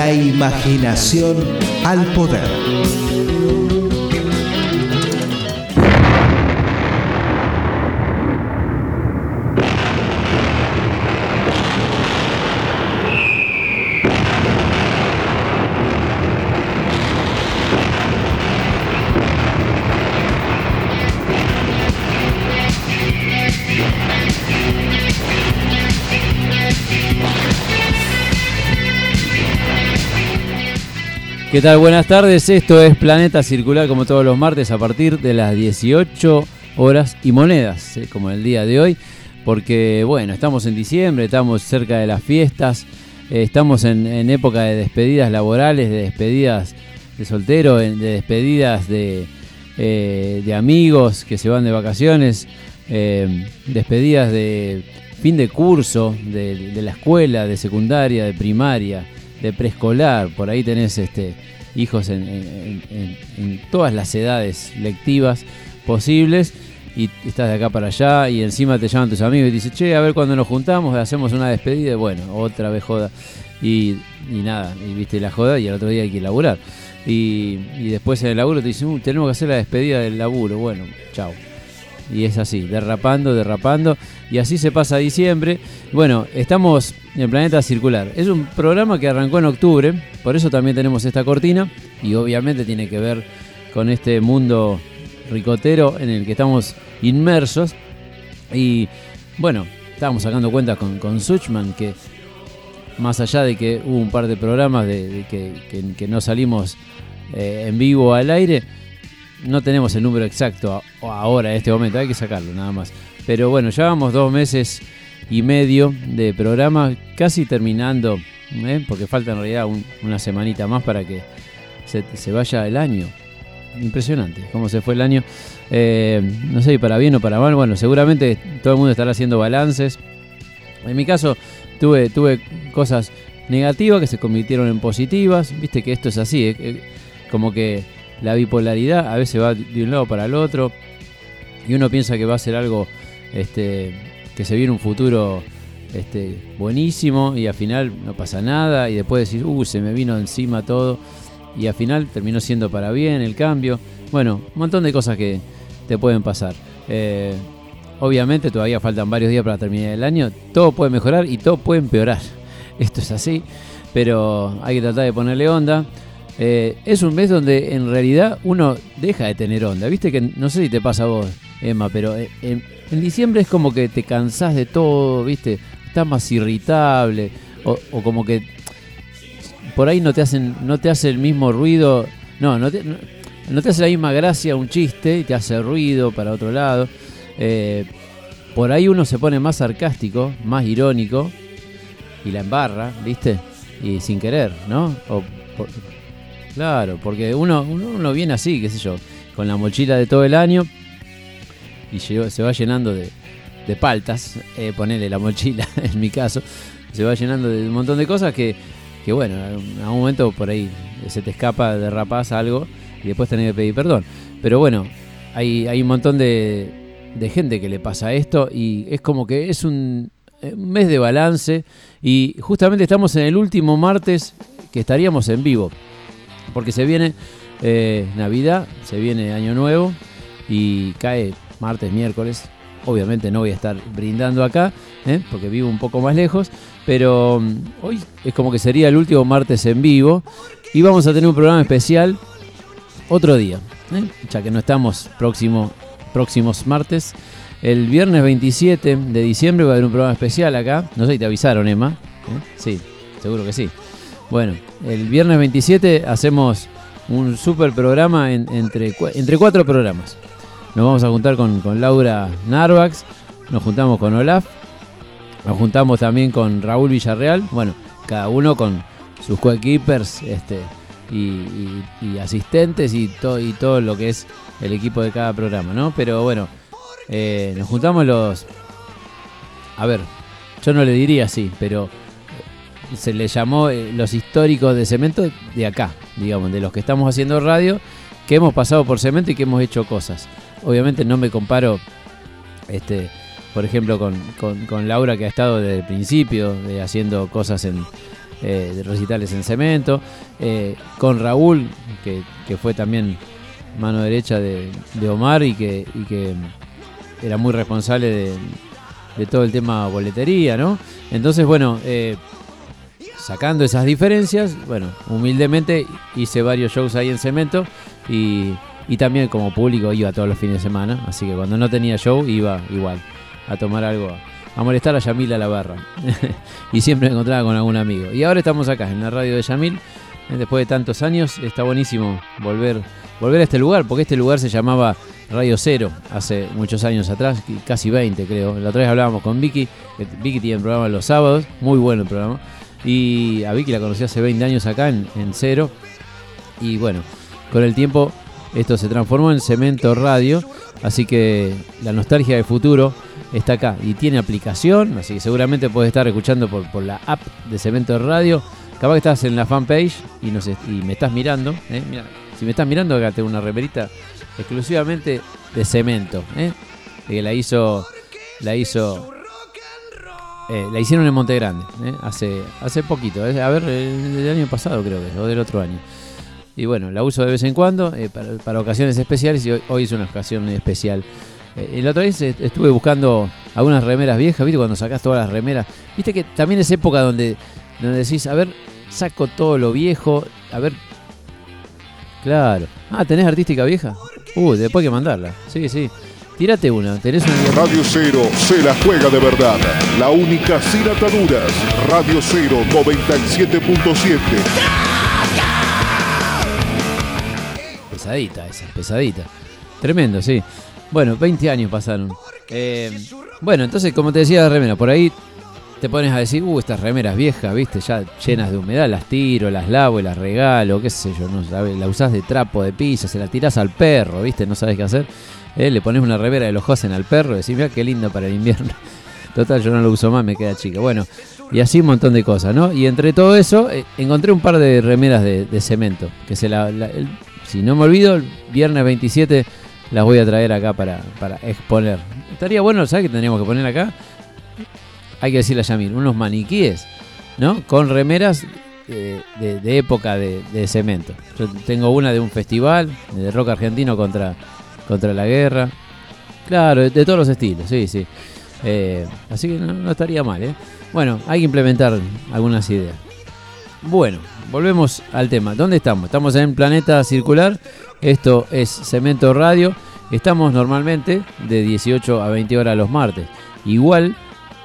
la imaginación al poder. ¿Qué tal? Buenas tardes. Esto es Planeta Circular como todos los martes a partir de las 18 horas y monedas, ¿eh? como el día de hoy, porque bueno, estamos en diciembre, estamos cerca de las fiestas, eh, estamos en, época de despedidas laborales, de despedidas de soltero, de despedidas de, eh, de amigos que se van de vacaciones, despedidas de fin de curso, de la escuela, de secundaria, de primaria de preescolar, por ahí tenés este, hijos en, todas las edades lectivas posibles y estás de acá para allá y encima te llaman tus amigos y dices, che, a ver cuando nos juntamos, hacemos una despedida bueno, otra vez joda. Y, nada, y viste la joda y el otro día hay que laburar. Y, después en el laburo te dicen, uh, tenemos que hacer la despedida del laburo. Bueno, chao. Y es así, derrapando, derrapando. Y así se pasa diciembre. Bueno, estamos en Planeta Circular. Es un programa que arrancó en octubre, por eso también tenemos esta cortina. Y obviamente tiene que ver con este mundo ricotero en el que estamos inmersos. Y bueno, estábamos sacando cuentas con, con Suchman, que más allá de que hubo un par de programas de, que, no salimos eh, en vivo al aire, no tenemos el número exacto ahora, en este momento, hay que sacarlo nada más. Pero bueno, llevamos dos meses y medio de programa, casi terminando, ¿eh? porque falta en realidad una semanita más para que se, vaya el año. Impresionante cómo se fue el año. Eh, no sé, para bien o para mal, bueno, seguramente todo el mundo estará haciendo balances. En mi caso, tuve, tuve cosas negativas que se convirtieron en positivas. Viste que esto es así, ¿eh? como que la bipolaridad a veces va de un lado para el otro y uno piensa que va a ser algo este, que se viene un futuro este, buenísimo y al final no pasa nada y después decir, uh, se me vino encima todo y al final terminó siendo para bien el cambio. Bueno, un montón de cosas que te pueden pasar. Eh, obviamente todavía faltan varios días para terminar el año, todo puede mejorar y todo puede empeorar. Esto es así, pero hay que tratar de ponerle onda. Eh, es un mes donde en realidad uno deja de tener onda. Viste que no sé si te pasa a vos, Emma, pero eh, en, diciembre es como que te cansás de todo, viste, estás más irritable o, como que por ahí no te hacen, no te hace el mismo ruido, no, no te, no, te hace la misma gracia un chiste y te hace ruido para otro lado. Eh, por ahí uno se pone más sarcástico, más irónico y la embarra, ¿viste? Y sin querer, ¿no? O Claro, porque uno, uno, viene así, qué sé yo, con la mochila de todo el año y se va llenando de, paltas, eh, ponerle la mochila en mi caso, se va llenando de un montón de cosas que, que bueno, a un momento por ahí se te escapa, derrapas algo y después tenés que pedir perdón. Pero bueno, hay, hay un montón de, de gente que le pasa esto y es como que es un, un mes de balance y justamente estamos en el último martes que estaríamos en vivo porque se viene eh, Navidad, se viene Año Nuevo y cae martes, miércoles. Obviamente no voy a estar brindando acá, ¿eh? porque vivo un poco más lejos, pero mm, hoy es como que sería el último martes en vivo y vamos a tener un programa especial otro día, ¿eh? ya que no estamos próximo, próximos martes. El viernes 27 de diciembre va a haber un programa especial acá. No sé si te avisaron, Emma. Sí, seguro que sí. Bueno, el viernes 27 hacemos un super programa entre, entre cuatro programas. Nos vamos a juntar con, Laura Narvax, nos juntamos con Olaf, nos juntamos también con Raúl Villarreal, bueno, cada uno con sus coequippers este, y, asistentes y, todo y todo lo que es el equipo de cada programa, ¿no? Pero bueno, eh, nos juntamos los... A ver, yo no le diría así, pero se le llamó eh, los históricos de cemento de acá, digamos, de los que estamos haciendo radio, que hemos pasado por cemento y que hemos hecho cosas. Obviamente no me comparo, este, por ejemplo, con, Laura que ha estado desde el principio haciendo cosas en, eh, de recitales en cemento, eh, con Raúl, que, que, fue también mano derecha de, de Omar y que, que, era muy responsable de, de, todo el tema boletería, ¿no? Entonces, bueno, eh, sacando esas diferencias, bueno, humildemente hice varios shows ahí en cemento y, y también como público iba todos los fines de semana, así que cuando no tenía show iba igual a tomar algo a molestar a Yamil a la barra. y siempre me encontraba con algún amigo. Y ahora estamos acá, en la radio de Yamil. Eh, después de tantos años, está buenísimo volver, volver a este lugar, porque este lugar se llamaba Radio Cero hace muchos años atrás, casi 20 creo. La otra vez hablábamos con Vicky. Vicky tiene el programa los sábados, muy bueno el programa. Y a Vicky la conocí hace 20 años acá en, en Cero. Y bueno, con el tiempo esto se transformó en Cemento Radio. Así que la nostalgia del futuro está acá y tiene aplicación, así que seguramente puedes estar escuchando por, por la app de Cemento Radio. Capaz que estás en la fanpage y, nos, y me estás mirando. ¿eh? Mira, si me estás mirando, acá tengo una remerita exclusivamente de cemento. ¿eh? Que la hizo. La hizo. Eh, la hicieron en Monte Grande, ¿eh? hace, hace poquito, a ver, el, año pasado creo que, o del otro año. Y bueno, la uso de vez en cuando para, para, ocasiones especiales y hoy, es una ocasión especial. Eh, la otra vez estuve buscando algunas remeras viejas, ¿viste? Cuando sacás todas las remeras. Viste que también es época donde, donde decís, a ver, saco todo lo viejo, a ver. Claro. Ah, ¿tenés artística vieja? Uh, después hay que mandarla. Sí, sí. Tírate una. ¿Tenés una Radio Cero se la juega de verdad. La única sin ataduras. Radio Cero 97.7. Pesadita esa, pesadita. Tremendo, sí. Bueno, 20 años pasaron. Eh, bueno, entonces, como te decía la remera, por ahí te pones a decir, uh, estas remeras viejas, viste, ya llenas de humedad, las tiro, las lavo y las regalo, qué sé yo, no sabes, la usás de trapo de piso, se la tirás al perro, viste, no sabes qué hacer. Eh, le pones una remera de los Josen al perro y decís, mira qué linda para el invierno. Total, yo no lo uso más, me queda chica. Bueno, y así un montón de cosas, ¿no? Y entre todo eso, eh, encontré un par de remeras de, cemento, que se la, la si no me olvido, el viernes 27 las voy a traer acá para, para exponer. Estaría bueno, ¿sabes qué tendríamos que poner acá? Hay que decirle a Yamil, unos maniquíes, ¿no? Con remeras de, de, de época de, cemento. Yo tengo una de un festival, de rock argentino contra, contra la guerra. Claro, de, todos los estilos, sí, sí. Eh, así que no estaría mal, ¿eh? Bueno, hay que implementar algunas ideas. Bueno, volvemos al tema. ¿Dónde estamos? Estamos en Planeta Circular. Esto es Cemento Radio. Estamos normalmente de 18 a 20 horas los martes. Igual,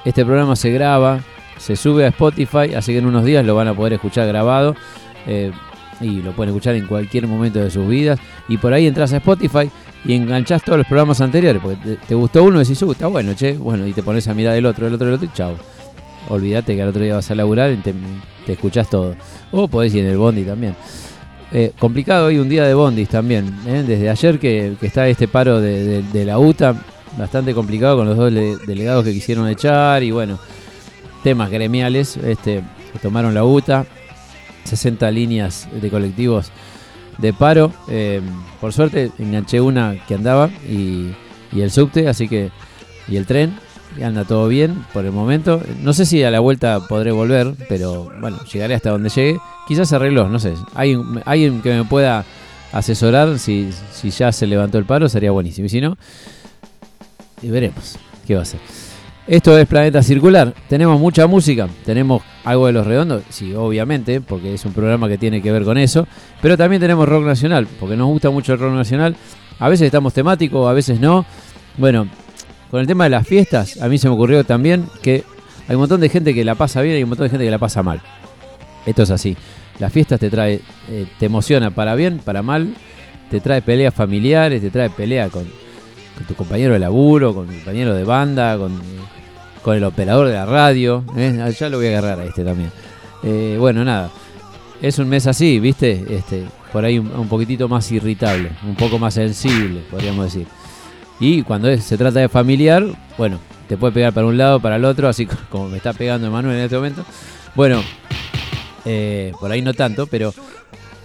este programa se graba, se sube a Spotify, así que en unos días lo van a poder escuchar grabado. Eh, y lo pueden escuchar en cualquier momento de sus vidas. Y por ahí entras a Spotify y enganchás todos los programas anteriores. Porque te, gustó uno y decís, uh, está bueno, che. Bueno, y te pones a mirar el otro, el otro, el otro y chao. Olvídate que al otro día vas a laburar y te, te escuchás todo. O podés ir en el bondi también. Eh, complicado hoy un día de bondis también. ¿eh? Desde ayer que, está este paro de, la UTA, bastante complicado con los dos le, delegados que quisieron echar y bueno, temas gremiales este, tomaron la UTA. 60 líneas de colectivos de paro. Eh, por suerte enganché una que andaba y, y el subte, así que y el tren anda todo bien por el momento. No sé si a la vuelta podré volver, pero bueno, llegaré hasta donde llegue. Quizás se arregló, no sé. Alguien, alguien que me pueda asesorar si, si ya se levantó el paro sería buenísimo. Y si no, y veremos qué va a ser. Esto es Planeta Circular. Tenemos mucha música, tenemos algo de los redondos, sí, obviamente, porque es un programa que tiene que ver con eso. Pero también tenemos rock nacional, porque nos gusta mucho el rock nacional. A veces estamos temáticos, a veces no. Bueno, con el tema de las fiestas, a mí se me ocurrió también que hay un montón de gente que la pasa bien y un montón de gente que la pasa mal. Esto es así. Las fiestas te trae, eh, te emociona para bien, para mal, te trae peleas familiares, te trae pelea con, tu compañero de laburo, con tu compañero de banda, con, el operador de la radio. ¿eh? Ya lo voy a agarrar a este también. Eh, bueno, nada. Es un mes así, ¿viste? Este, por ahí un poquitito más irritable, un poco más sensible, podríamos decir. Y cuando se trata de familiar, bueno, te puede pegar para un lado, para el otro, así como me está pegando Emanuel en este momento. Bueno, eh, por ahí no tanto, pero,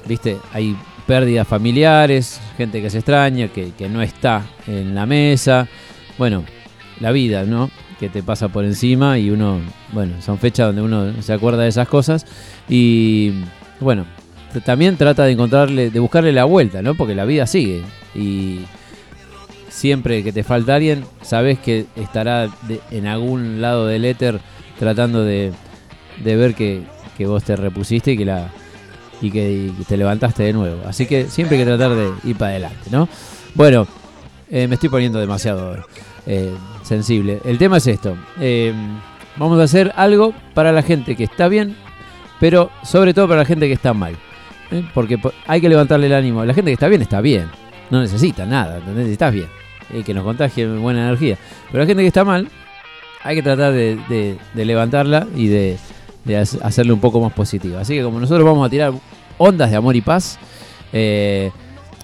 viste, hay pérdidas familiares, gente que se extraña, que, que, no está en la mesa. Bueno, la vida, ¿no? que te pasa por encima y uno, bueno, son fechas donde uno se acuerda de esas cosas y bueno, también trata de encontrarle, de buscarle la vuelta, ¿no? Porque la vida sigue y siempre que te falta alguien, sabes que estará en algún lado del éter tratando de, ver que, vos te repusiste y que la y que, te levantaste de nuevo. Así que siempre hay que tratar de ir para adelante, ¿no? Bueno, eh, me estoy poniendo demasiado eh, sensible. El tema es esto. Eh, vamos a hacer algo para la gente que está bien, pero sobre todo para la gente que está mal. Porque hay que levantarle el ánimo. La gente que está bien está bien. No necesita nada, ¿entendés? Estás bien. que nos contagie buena energía. Pero la gente que está mal, hay que tratar de, levantarla y de, hacerle un poco más positiva. Así que como nosotros vamos a tirar ondas de amor y paz, eh,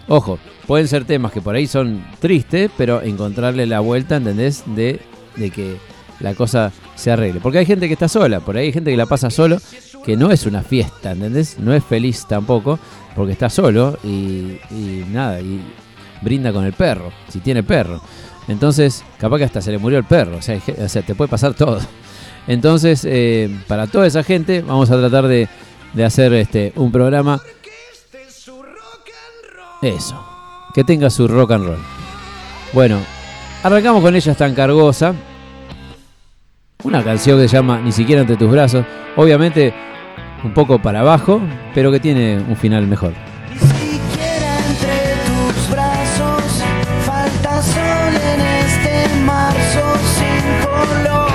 ojo, pueden ser temas que por ahí son tristes, pero encontrarle la vuelta, ¿entendés? De que la cosa se arregle. Porque hay gente que está sola, por ahí hay gente que la pasa solo, que no es una fiesta, ¿entendés? No es feliz tampoco, porque está solo y, y nada, y brinda con el perro, si tiene perro. Entonces, capaz que hasta se le murió el perro, o sea, te puede pasar todo. Entonces, eh, para toda esa gente, vamos a tratar de, hacer este un programa. Eso, que tenga su rock and roll. Bueno, arrancamos con ella tan cargosa. Una canción que se llama Ni siquiera entre tus brazos. Obviamente un poco para abajo, pero que tiene un final mejor. Ni siquiera tus brazos, falta sol en este marzo sin color.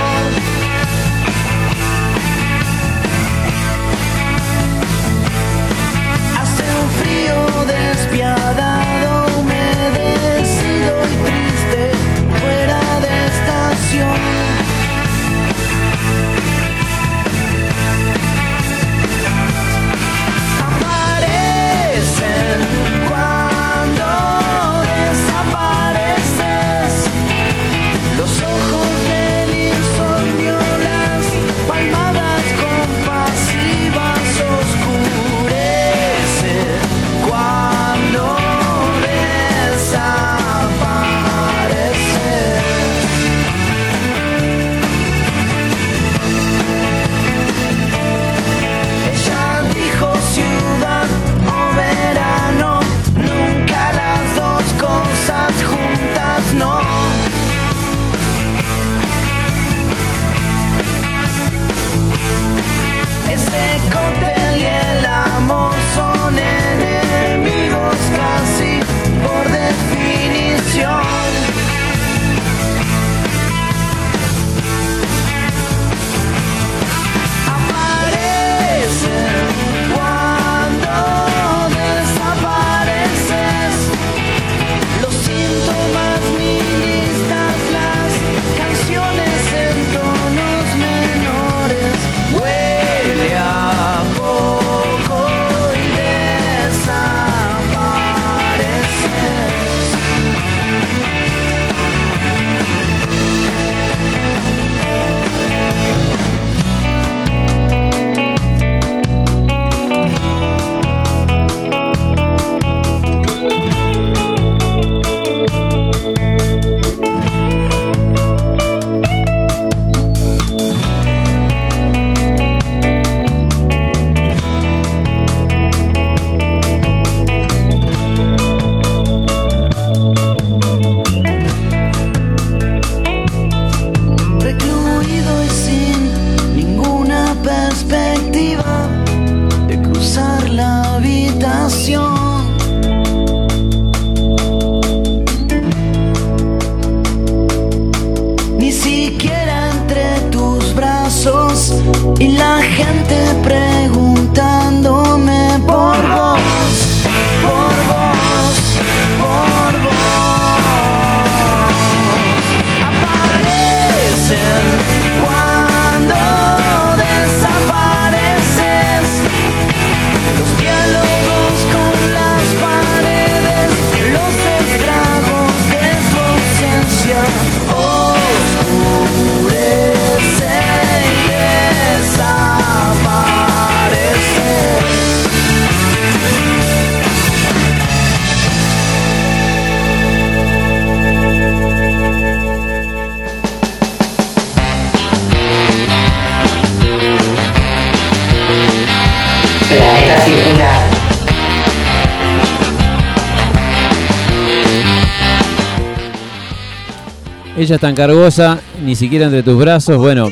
Tan cargosa, ni siquiera entre tus brazos. Bueno,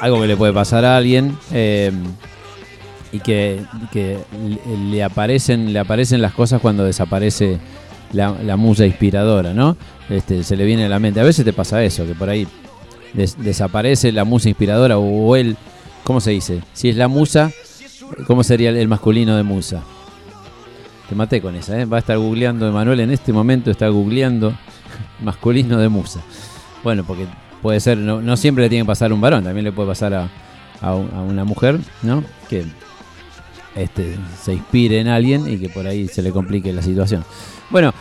algo que le puede pasar a alguien. eh, y que, le- aparecen, le aparecen las cosas cuando desaparece la, musa inspiradora, ¿no? Este, se le viene a la mente. A veces te pasa eso, que por ahí des- desaparece la musa inspiradora o él, ¿cómo se dice? Si es la musa, ¿cómo sería el, el masculino de musa? Te maté con esa, ¿eh? Va a estar googleando, Emanuel en este momento está googleando masculino de musa. Bueno, porque puede ser, no, siempre le tiene que pasar a un varón, también le puede pasar a, a un- a una mujer, ¿no? Que este, se inspire en alguien y que por ahí se le complique la situación. Bueno,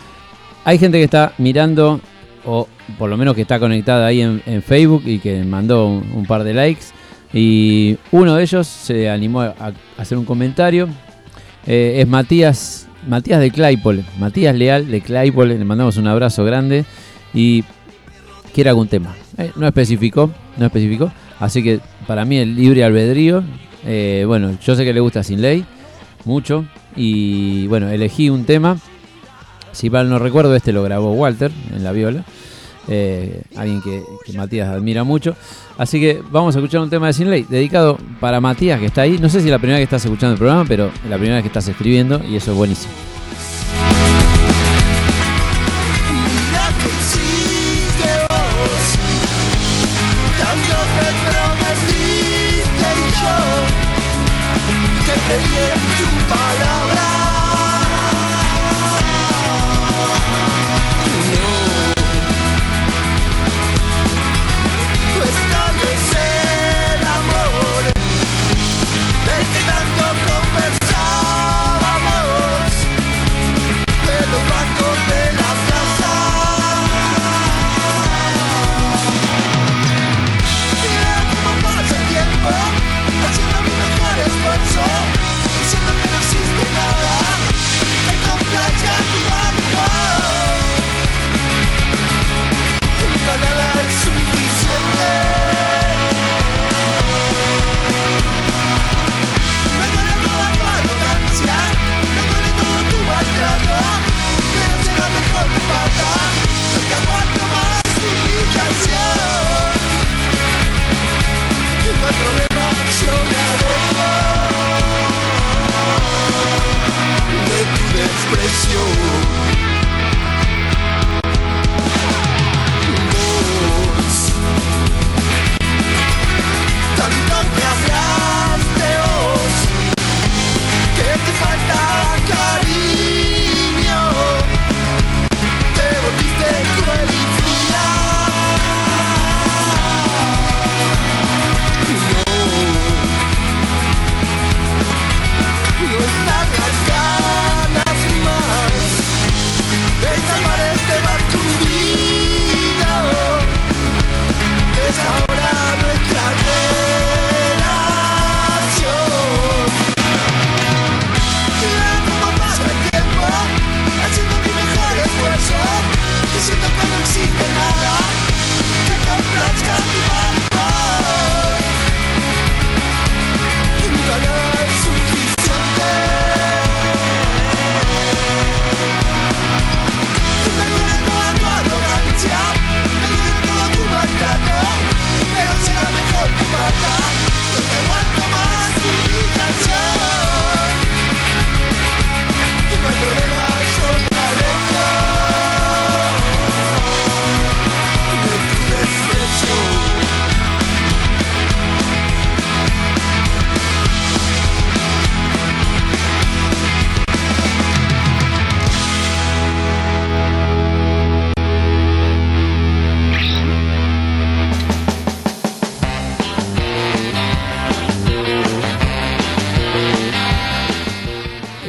hay gente que está mirando, o por lo menos que está conectada ahí en, Facebook y que mandó un, par de likes. Y uno de ellos se animó a, a hacer un comentario. Eh, es Matías, Matías de Claypole, Matías Leal de Claypole. Le mandamos un abrazo grande y quiere algún tema. Eh, no especificó, no especificó. Así que para mí el libre albedrío. eh, bueno, yo sé que le gusta Sin Ley, mucho. Y bueno, elegí un tema. Si mal no recuerdo, este lo grabó Walter en la viola. eh, alguien que, que Matías admira mucho. Así que vamos a escuchar un tema de Sin Ley, dedicado para Matías que está ahí. No sé si es la primera vez que estás escuchando el programa, pero la primera vez que estás escribiendo y eso es buenísimo.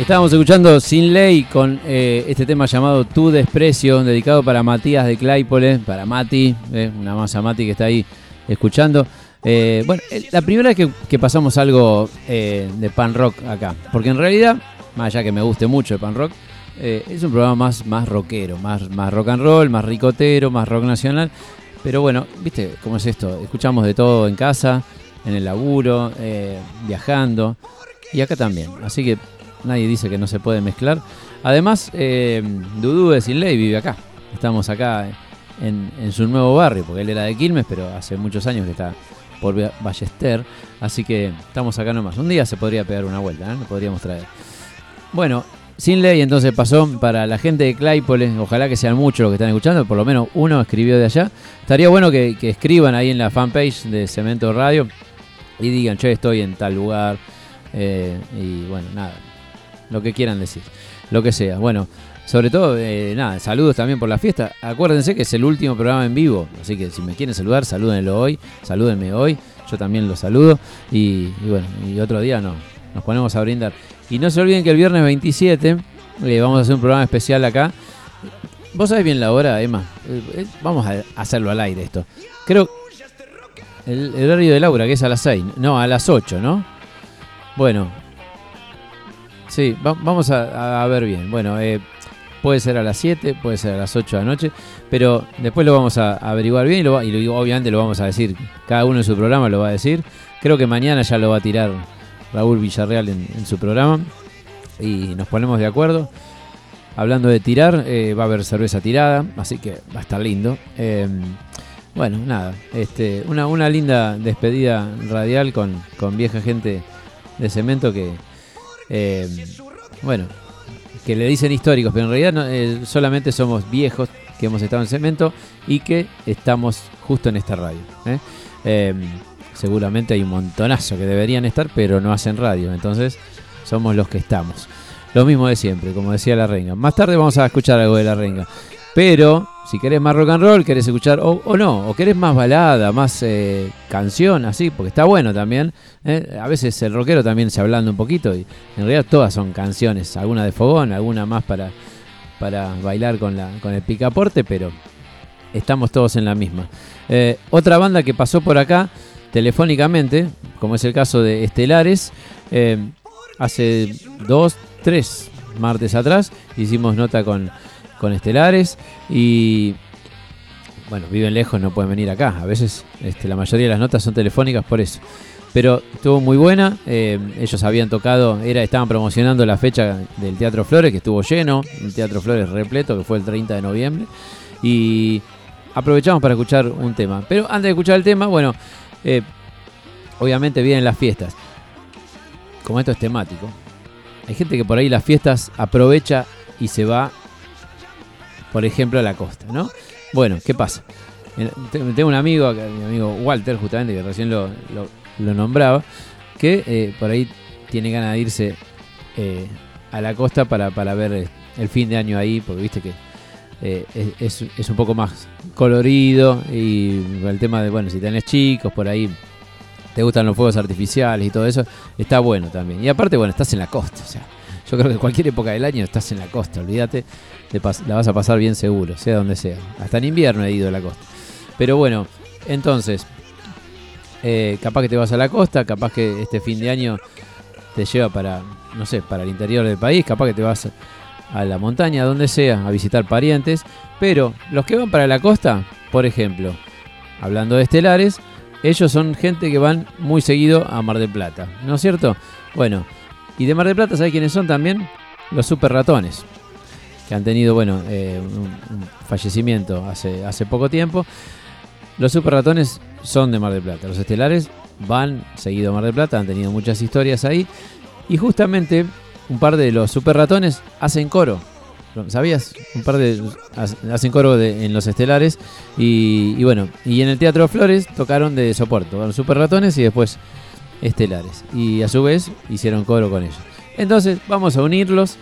Estábamos escuchando Sin Ley con eh, este tema llamado Tu Desprecio, dedicado para Matías de Claypole, para Mati, eh, una masa Mati que está ahí escuchando. Eh, bueno, la primera vez que, que pasamos algo eh, de pan rock acá, porque en realidad, más allá que me guste mucho el pan rock, es un programa más, más rockero, más, más rock and roll, más ricotero, más rock nacional. Pero bueno, viste cómo es esto, escuchamos de todo en casa, en el laburo, viajando, y acá también. Así que nadie dice que no se puede mezclar. Además, eh, Dudú de Sin Ley vive acá. Estamos acá en, su nuevo barrio, porque él era de Quilmes, pero hace muchos años que está por Ba- Ballester. Así que estamos acá nomás. Un día se podría pegar una vuelta, ¿eh? podríamos traer. Bueno, sin ley entonces pasó para la gente de Claypole, ojalá que sean muchos los que están escuchando, por lo menos uno escribió de allá. Estaría bueno que, escriban ahí en la fanpage de Cemento Radio y digan, yo estoy en tal lugar, eh, y bueno, nada, lo que quieran decir, lo que sea. Bueno, sobre todo, eh, nada, saludos también por la fiesta. Acuérdense que es el último programa en vivo, así que si me quieren saludar, salúdenlo hoy, salúdenme hoy, yo también los saludo y, bueno, y otro día no, nos ponemos a brindar. Y no se olviden que el viernes 27 eh, vamos a hacer un programa especial acá. ¿Vos sabés bien la hora, Emma? Eh, vamos a hacerlo al aire esto. Creo el, el horario de Laura, que es a las 6, no, a las 8, ¿no? Bueno, sí, va- vamos a, ver bien. Bueno, eh, puede ser a las 7, puede ser a las 8 de la noche, pero después lo vamos a averiguar bien y, lo, y lo- obviamente lo vamos a decir. Cada uno en su programa lo va a decir. Creo que mañana ya lo va a tirar Raúl Villarreal en, su programa y nos ponemos de acuerdo. Hablando de tirar, eh, va a haber cerveza tirada, así que va a estar lindo. Eh, bueno, nada, este, una, una linda despedida radial con vieja gente de cemento que, eh, bueno, que le dicen históricos, pero en realidad no, eh, solamente somos viejos que hemos estado en cemento y que estamos justo en esta radio. ¿eh? Eh, seguramente hay un montonazo que deberían estar, pero no hacen radio, entonces somos los que estamos. Lo mismo de siempre, como decía la renga. Más tarde vamos a escuchar algo de la renga. Pero si querés más rock and roll, querés escuchar, o, no, o querés más balada, más eh, canción, así, porque está bueno también. ¿eh? A veces el rockero también se hablando un poquito y en realidad todas son canciones, alguna de fogón, alguna más para, para bailar con, la, con el picaporte, pero estamos todos en la misma. Eh, otra banda que pasó por acá telefónicamente, como es el caso de Estelares, hace dos, tres martes atrás hicimos nota con, con Estelares y bueno, viven lejos, no pueden venir acá. A veces este, la mayoría de las notas son telefónicas por eso. Pero estuvo muy buena. eh, ellos habían tocado, era, estaban promocionando la fecha del Teatro Flores, que estuvo lleno. Un Teatro Flores repleto, que fue el 30 de noviembre. Y aprovechamos para escuchar un tema. Pero antes de escuchar el tema, bueno, eh, obviamente vienen las fiestas. Como esto es temático, hay gente que por ahí las fiestas aprovecha y se va, por ejemplo, a la costa, ¿no? Bueno, ¿qué pasa? Eh, te- Tengo un amigo, mi amigo Walter, justamente, que recién lo, lo- lo nombraba, que eh, por ahí tiene ganas de irse eh, a la costa para, para ver eh, el fin de año ahí, porque viste que es, es- es un poco más colorido y el tema de, bueno, si tenés chicos por ahí, te gustan los fuegos artificiales y todo eso, está bueno también. Y aparte, bueno, estás en la costa, o sea, yo creo que cualquier época del año estás en la costa, olvídate, la vas a pasar bien seguro, sea donde sea. Hasta en invierno he ido a la costa. Pero bueno, entonces, eh, capaz que te vas a la costa, capaz que este fin de año te lleva para, no sé, para el interior del país, capaz que te vas a la montaña, donde sea, a visitar parientes. Pero los que van para la costa, por ejemplo, hablando de estelares, ellos son gente que van muy seguido a Mar del Plata, ¿no es cierto? Bueno, y de Mar del Plata, ¿sabes quiénes son también? Los super ratones, que han tenido, bueno, eh, un, fallecimiento hace, hace poco tiempo. Los super ratones son de Mar del Plata, los estelares van seguido a Mar del Plata, han tenido muchas historias ahí. Y justamente un par de los super ratones hacen coro. ¿Sabías? Un par de hacen coro en los estelares. Y, y bueno, y en el Teatro Flores tocaron de soporte. Tocaron super ratones y después estelares. Y a su vez hicieron coro con ellos. Entonces vamos a unirlos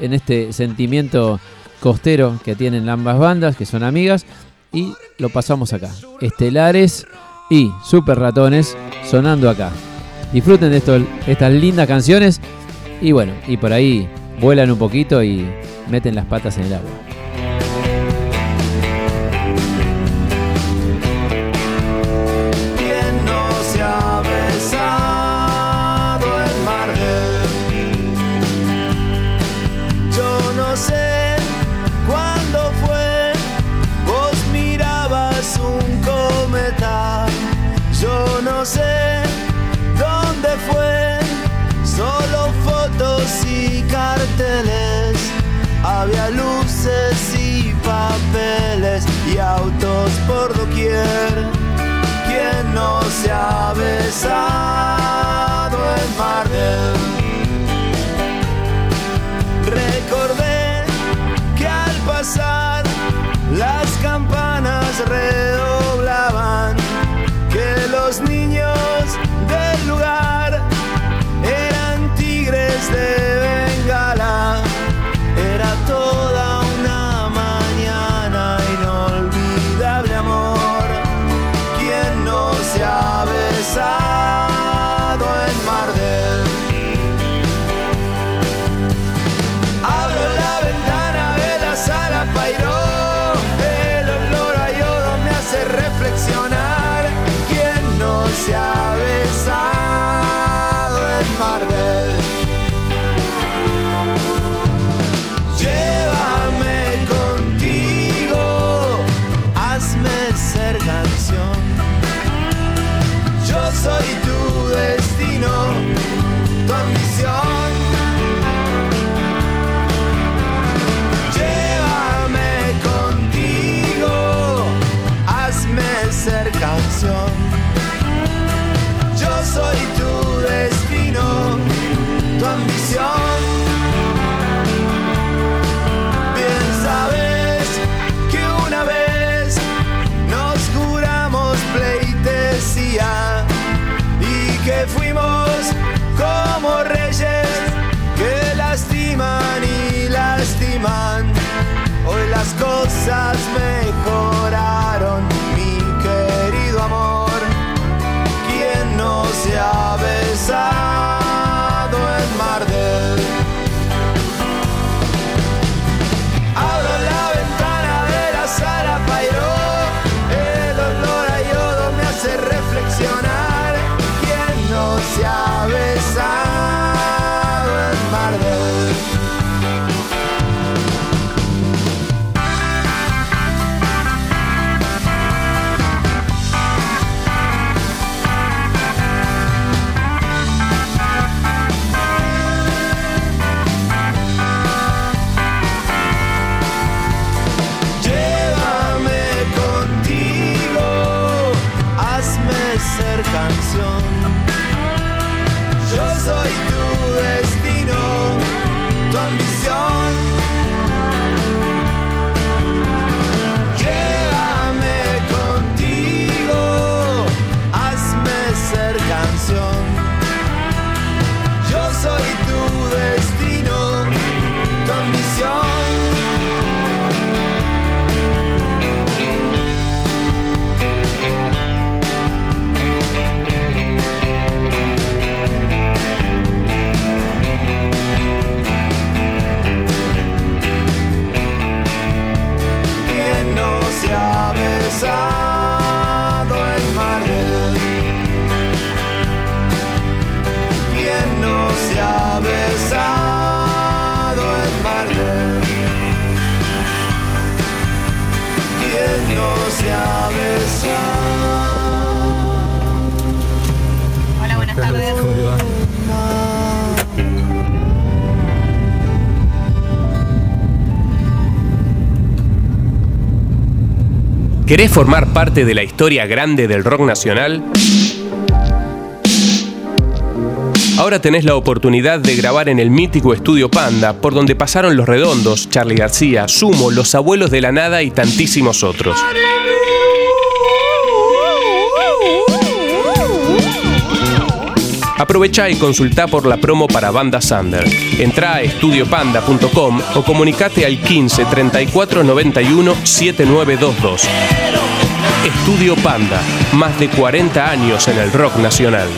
en este sentimiento costero que tienen ambas bandas, que son amigas. Y lo pasamos acá. Estelares y super ratones sonando acá. Disfruten de estas lindas canciones. Y bueno, y por ahí vuelan un poquito y meten las patas en el agua. side. Cosas ¿Querés formar parte de la historia grande del rock nacional? Ahora tenés la oportunidad de grabar en el mítico estudio Panda, por donde pasaron Los Redondos, Charlie García, Sumo, Los Abuelos de la Nada y tantísimos otros. Aprovecha y consulta por la promo para Banda Sander. Entra a estudiopanda.com o comunicate al 15 34 91 7922. Estudio Panda, más de 40 años en el rock nacional.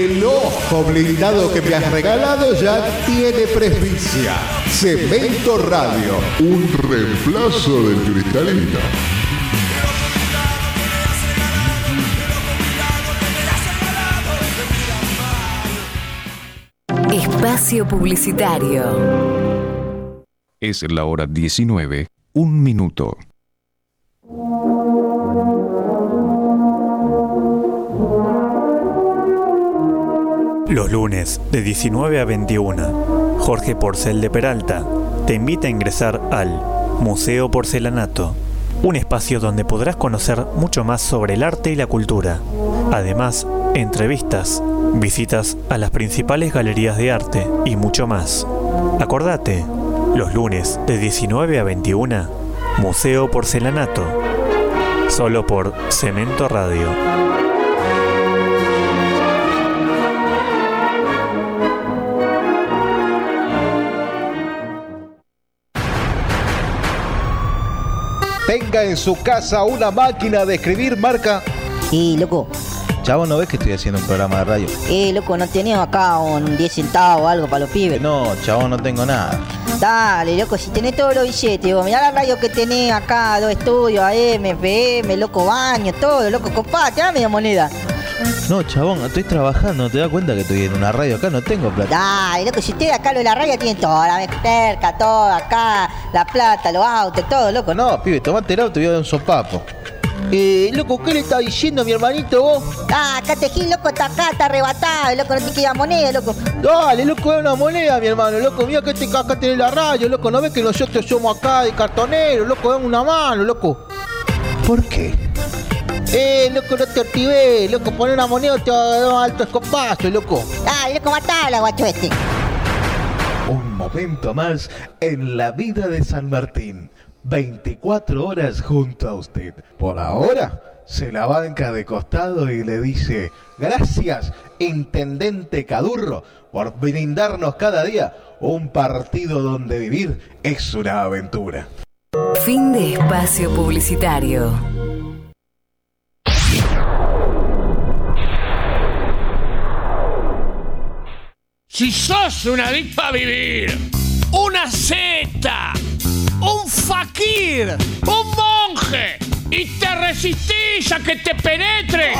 El ojo blindado que me has regalado ya tiene presbicia. Cemento Radio. Un reemplazo del cristalino. Espacio Publicitario. Es la hora 19, un minuto. Los lunes de 19 a 21, Jorge Porcel de Peralta te invita a ingresar al Museo Porcelanato, un espacio donde podrás conocer mucho más sobre el arte y la cultura. Además, entrevistas, visitas a las principales galerías de arte y mucho más. Acordate, los lunes de 19 a 21, Museo Porcelanato, solo por Cemento Radio. Tenga en su casa una máquina de escribir marca. Y loco, Chavo, ¿no ves que estoy haciendo un programa de radio? eh, loco, ¿no tenías acá un 10 centavos o algo para los pibes? No, chavo, no tengo nada. Dale, loco, si tenés todos los billetes, vos, mirá la radio que tenés acá, dos estudios, AM, FM, loco, baño, todo, loco, copá, te da media moneda. No, chabón, estoy trabajando, ¿te das cuenta que estoy en una radio acá? No tengo plata. Dale, loco, si ustedes acá lo de la radio tienen todo, la cerca, todo acá, la plata, los autos, todo, loco. No, pibe, tomate el auto y voy a dar un sopapo. Eh, loco, ¿qué le está diciendo a mi hermanito vos? Ah, acá te gil, loco, está acá, está arrebatado, loco, no te queda moneda, loco. Dale, loco, es una moneda, mi hermano, loco, mira que este acá tenés la radio, loco, ¿no ves que nosotros somos acá de cartoneros, loco, dame una mano, loco? ¿Por qué? Eh, loco, no te activé, loco, poné una moneda te va a dar un alto escopazo, loco. Dale, loco, matala, guacho este. Un momento más en la vida de San Martín. 24 horas junto a usted. Por ahora, se la banca de costado y le dice, gracias, Intendente Cadurro, por brindarnos cada día un partido donde vivir es una aventura. Fin de espacio publicitario. Si sos un adicto a vivir, una seta, un fakir, un monje y te resistís a que te penetre,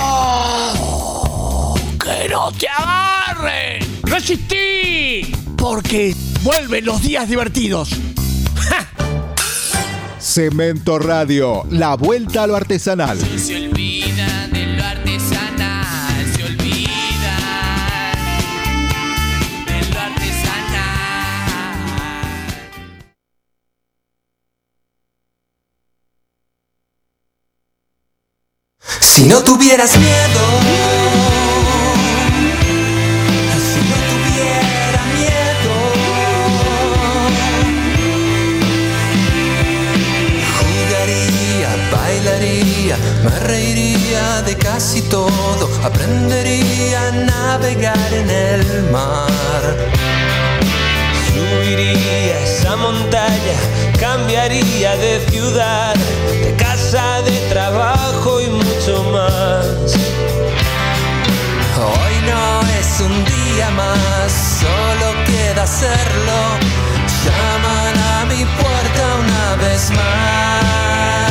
que no te agarren, resistí, porque vuelven los días divertidos. Cemento Radio, la vuelta a lo artesanal. Si no tuvieras miedo, si no tuviera miedo, jugaría, bailaría, me reiría de casi todo, aprendería a navegar en el mar. Subiría esa montaña, cambiaría de ciudad, de casa, de trabajo un día más, solo queda hacerlo. Llaman a mi puerta una vez más.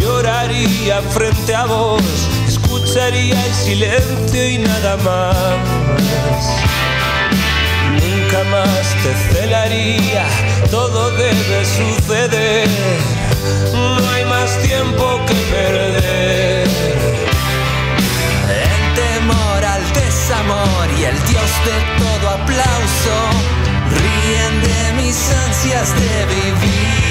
Lloraría frente a vos, escucharía el silencio y nada más. Nunca más te celaría, todo debe suceder, no hay más tiempo que perder. El temor al desamor y el dios de todo aplauso ríen de mis ansias de vivir.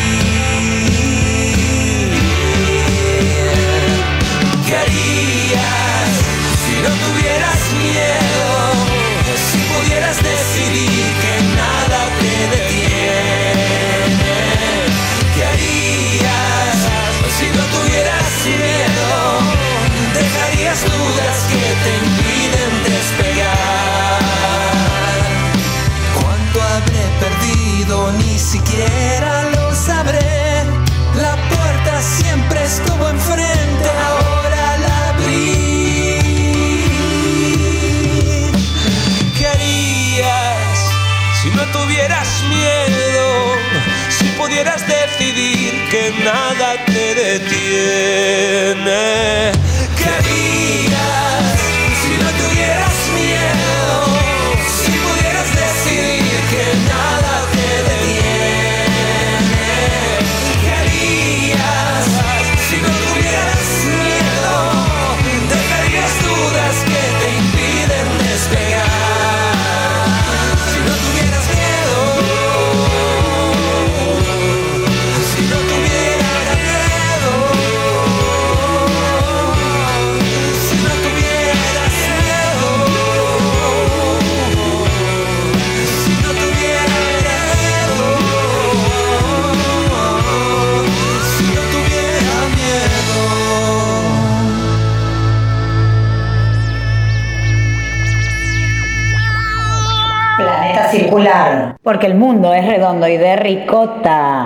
El mundo es redondo y de ricota.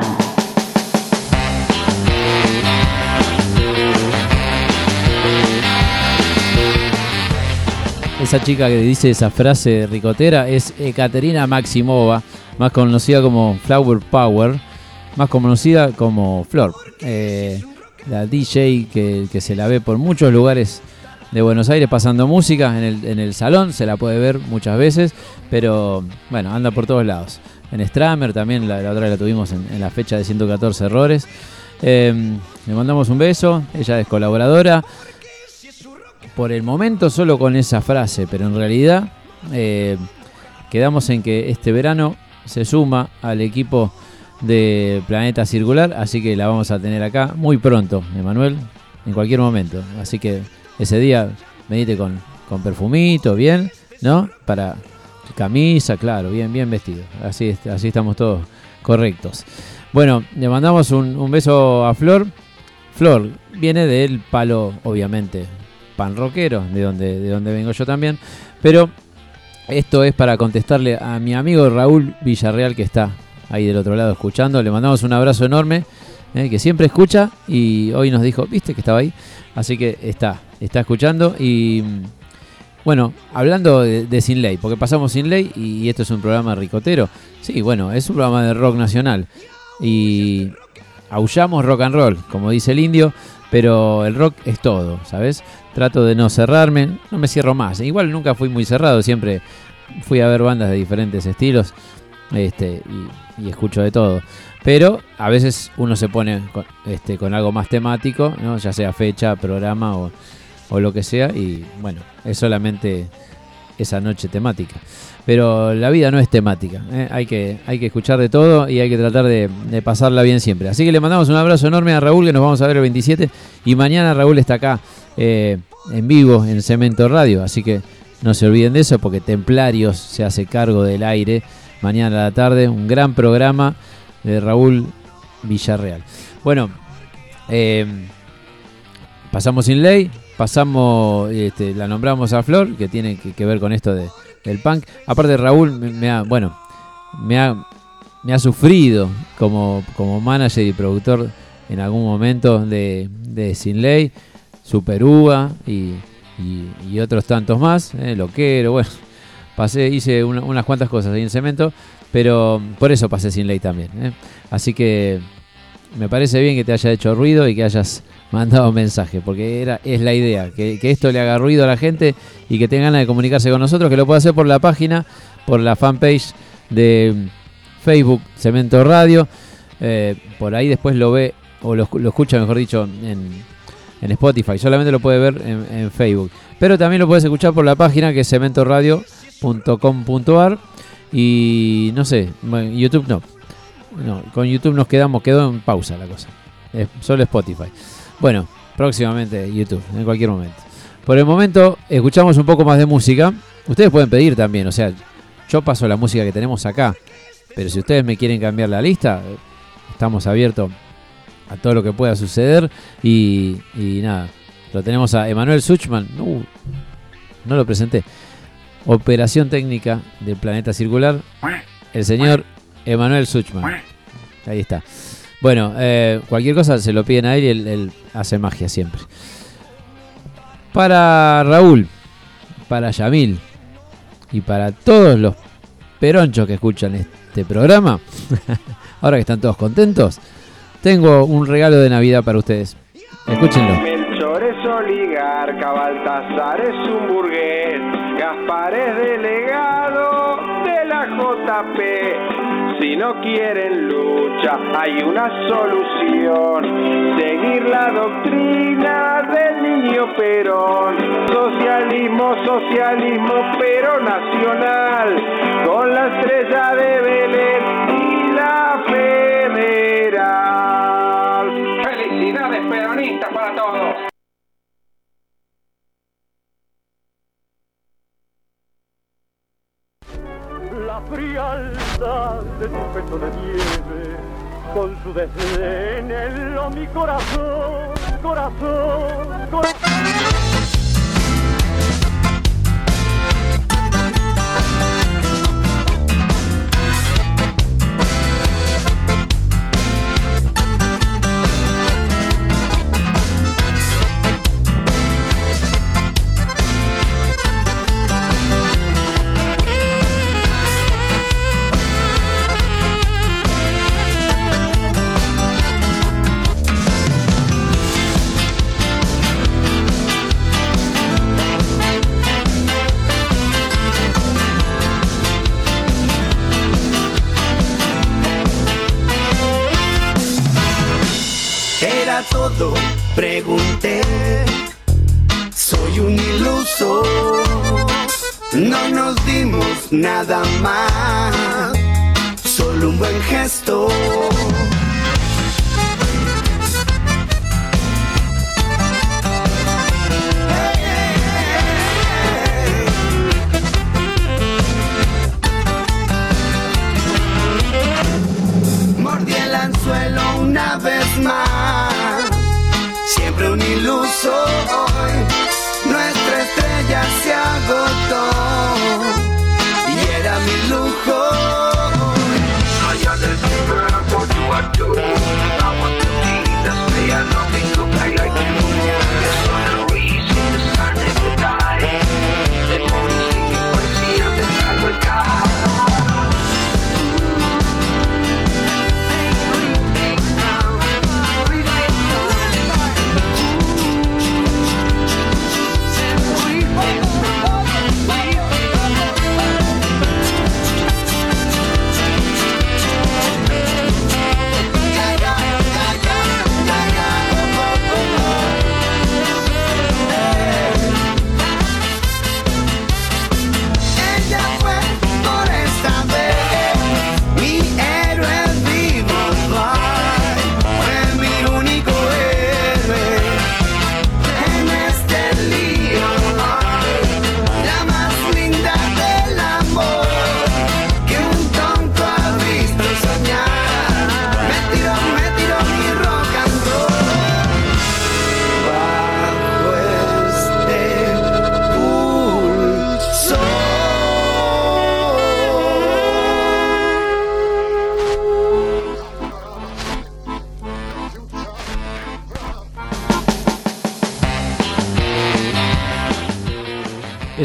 Esa chica que dice esa frase ricotera es Ekaterina Maximova, más conocida como Flower Power, más conocida como Flor. Eh, la DJ que se la ve por muchos lugares de Buenos Aires pasando música en el, en el salón, se la puede ver muchas veces, pero bueno, anda por todos lados. En Stramer también, la, la otra la tuvimos en, la fecha de 114 errores. Eh, le mandamos un beso, ella es colaboradora. Por el momento solo con esa frase, pero en realidad eh, quedamos en que este verano se suma al equipo de Planeta Circular, así que la vamos a tener acá muy pronto, Emanuel, en cualquier momento. Así que ese día venite con, con perfumito, bien, ¿no? Para camisa, claro, bien, bien vestido. Así, así estamos todos correctos. Bueno, le mandamos un, un beso a Flor. Flor viene del palo, obviamente, pan rockero, de donde, de donde vengo yo también. Pero esto es para contestarle a mi amigo Raúl Villarreal que está ahí del otro lado escuchando. Le mandamos un abrazo enorme, eh, que siempre escucha y hoy nos dijo, viste que estaba ahí. Así que está, está escuchando y mm, bueno, hablando de, Sin Ley, porque pasamos Sin Ley y esto es un programa ricotero. Sí, bueno, es un programa de rock nacional y aullamos rock and roll, como dice el indio, pero el rock es todo, ¿sabes? Trato de no cerrarme, no me cierro más. Igual nunca fui muy cerrado, siempre fui a ver bandas de diferentes estilos este, y escucho de todo. Pero a veces uno se pone con, este, con algo más temático, ¿no? ya sea fecha, programa o, lo que sea, y bueno, es solamente esa noche temática. Pero la vida no es temática, ¿eh? hay, que, hay que escuchar de todo y hay que tratar de, de pasarla bien siempre. Así que le mandamos un abrazo enorme a Raúl, que nos vamos a ver el 27, y mañana Raúl está acá eh, en vivo en Cemento Radio, así que no se olviden de eso porque Templarios se hace cargo del aire mañana a la tarde, un gran programa de Raúl Villarreal. Bueno, eh, pasamos sin ley, pasamos, este, la nombramos a Flor, que tiene que, ver con esto de, del punk. Aparte Raúl me, me ha, bueno, me ha, me ha sufrido como, como manager y productor en algún momento de, de Sin Ley, Super Uva y, y, y otros tantos más, eh, Loquero, bueno, pasé, hice una- unas cuantas cosas ahí en Cemento, pero por eso pasé Sin Ley también. eh. Así que me parece bien que te haya hecho ruido y que hayas mandado mensaje, porque era, es la idea, que, que esto le haga ruido a la gente y que tenga ganas de comunicarse con nosotros, que lo puede hacer por la página, por la fanpage de Facebook Cemento Radio, eh, por ahí después lo ve, o lo, lo escucha, mejor dicho, en, en Spotify, solamente lo puede ver en, en Facebook, pero también lo puedes escuchar por la página que es cementoradio.com.ar y no sé, YouTube no, no, con YouTube nos quedamos, quedó en pausa la cosa. Es solo Spotify. Bueno, próximamente YouTube, en cualquier momento. Por el momento, escuchamos un poco más de música. Ustedes pueden pedir también, o sea, yo paso la música que tenemos acá. Pero si ustedes me quieren cambiar la lista, estamos abiertos a todo lo que pueda suceder. Y, y nada, lo tenemos a Emanuel Suchman. Uh, no lo presenté. Operación técnica del planeta circular. El señor Emanuel Suchman. Ahí está. Bueno, eh, cualquier cosa se lo piden a él y él, él hace magia siempre. Para Raúl, para Yamil y para todos los peronchos que escuchan este programa, ahora que están todos contentos, tengo un regalo de Navidad para ustedes. Escúchenlo. Melchor es oligarca, Baltasar es un burgués, Gaspar es delegado de la JP. Si no quieren lucha, hay una solución. Seguir la doctrina del niño Perón. Socialismo, socialismo, pero nacional. Con la estrella de Belén y la federal. Felicidades peronistas para todos. De tu pecho de nieve, con su desdén heló mi corazón, corazón, corazón. Todo, pregunté. Soy un iluso. No nos dimos nada más. Solo un buen gesto. Mordí el anzuelo una vez hoy. Nuestra estrella se agotó. Y era mi lujo. Ella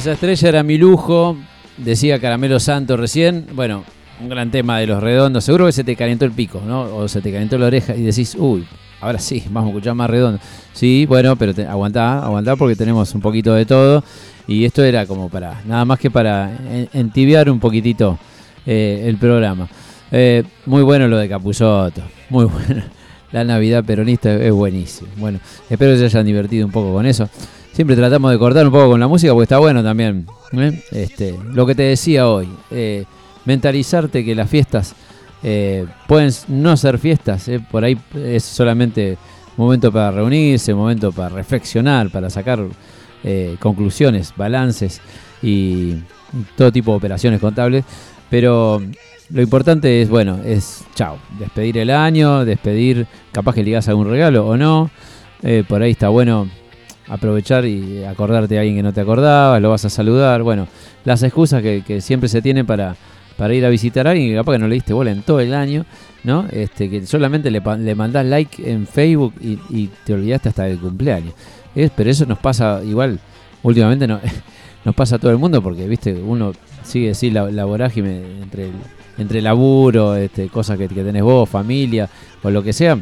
Esa estrella era mi lujo, decía Caramelo Santo recién. Bueno, un gran tema de los redondos. Seguro que se te calentó el pico, ¿no? O se te calentó la oreja y decís, uy, ahora sí, vamos a escuchar más redondo. Sí, bueno, pero te, aguantá, aguantá porque tenemos un poquito de todo. Y esto era como para, nada más que para en- entibiar un poquitito eh, el programa. Eh, muy bueno lo de Capuzotto, muy bueno. La Navidad peronista es buenísimo. Bueno, espero que se hayan divertido un poco con eso. Siempre tratamos de cortar un poco con la música porque está bueno también. ¿eh? Este, lo que te decía hoy, eh, mentalizarte que las fiestas eh, pueden no ser fiestas, por ahí es solamente momento para reunirse, momento para reflexionar, para sacar conclusiones, balances y todo tipo de operaciones contables. Pero lo importante es, bueno, es chao, despedir el año, despedir, capaz que ligas algún regalo o no. Por ahí está bueno aprovechar y acordarte de alguien que no te acordabas, lo vas a saludar. Bueno, las excusas que, siempre se tienen para, para ir a visitar a alguien que capaz que no le diste bola en todo el año, ¿no? Este, que solamente le, le mandás like en Facebook y, te olvidaste hasta del cumpleaños. Es- pero eso nos pasa igual, últimamente no, nos pasa a todo el mundo porque, viste, uno sigue así la, la vorágine entre el, entre laburo, este, cosas que, que tenés vos, familia o lo que sea,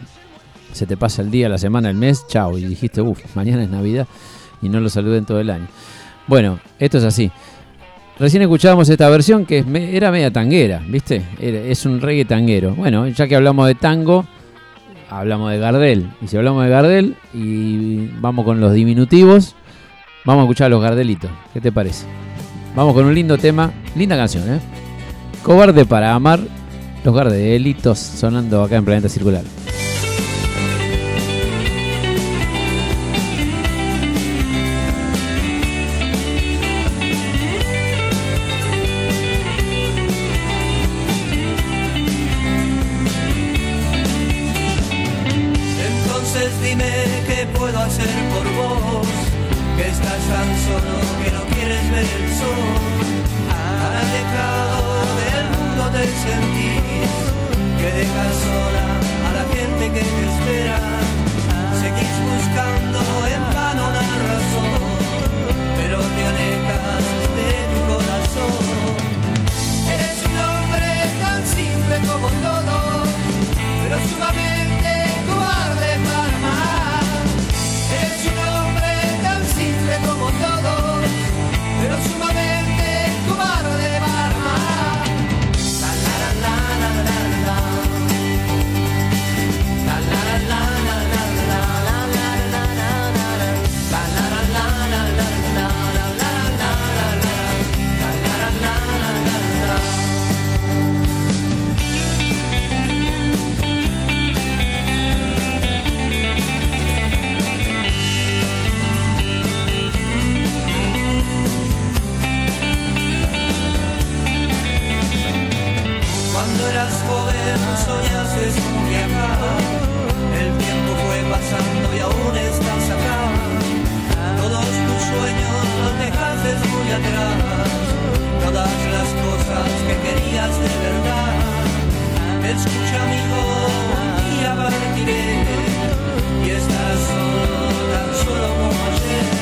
se te pasa el día, la semana, el mes, chao, y dijiste, uff, mañana es Navidad y no lo saluden todo el año. Bueno, esto es así. Recién escuchábamos esta versión que era media tanguera, ¿viste? Es un reggae tanguero. Bueno, ya que hablamos de tango, hablamos de Gardel. Y si hablamos de Gardel y vamos con los diminutivos, vamos a escuchar a los Gardelitos. ¿Qué te parece? Vamos con un lindo tema, linda canción, ¿eh? Cobarde para amar, los Gardelitos sonando acá en Planeta Circular. Tan solo, que no quieres ver el sol. Alejado del mundo del sentir, que dejas sola a la gente que te espera. Seguís buscando en vano la razón, pero te alejas de tu corazón. Eres un hombre tan simple como todo, pero sumamente viajar. El tiempo fue pasando y aún estás acá. Todos tus sueños los dejaste muy atrás. Todas las cosas que querías de verdad. Escucha amigo, un día partiré Y estarás solo, tan solo como ayer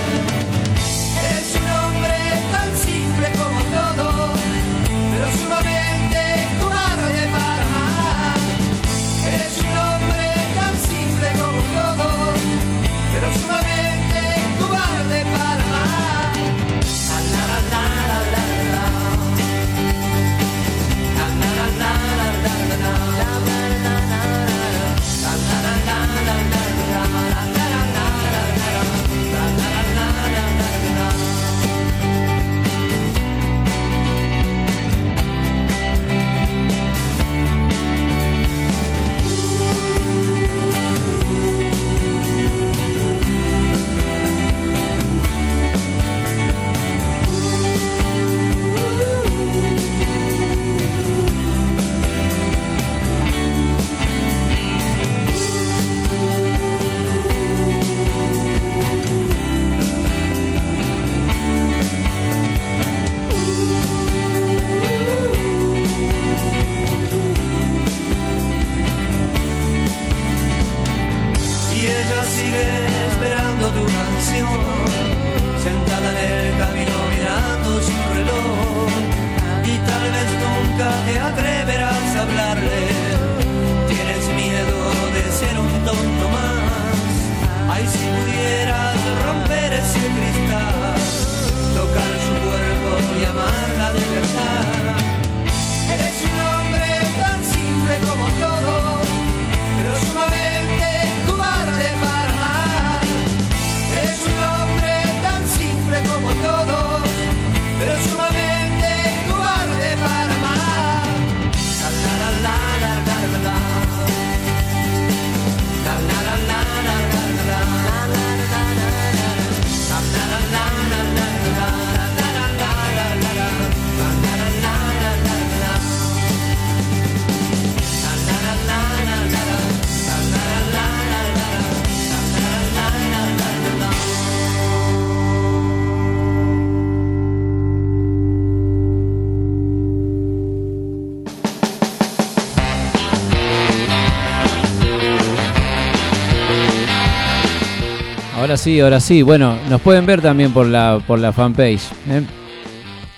sí, ahora sí. Bueno, nos pueden ver también por la, por la fanpage. ¿eh?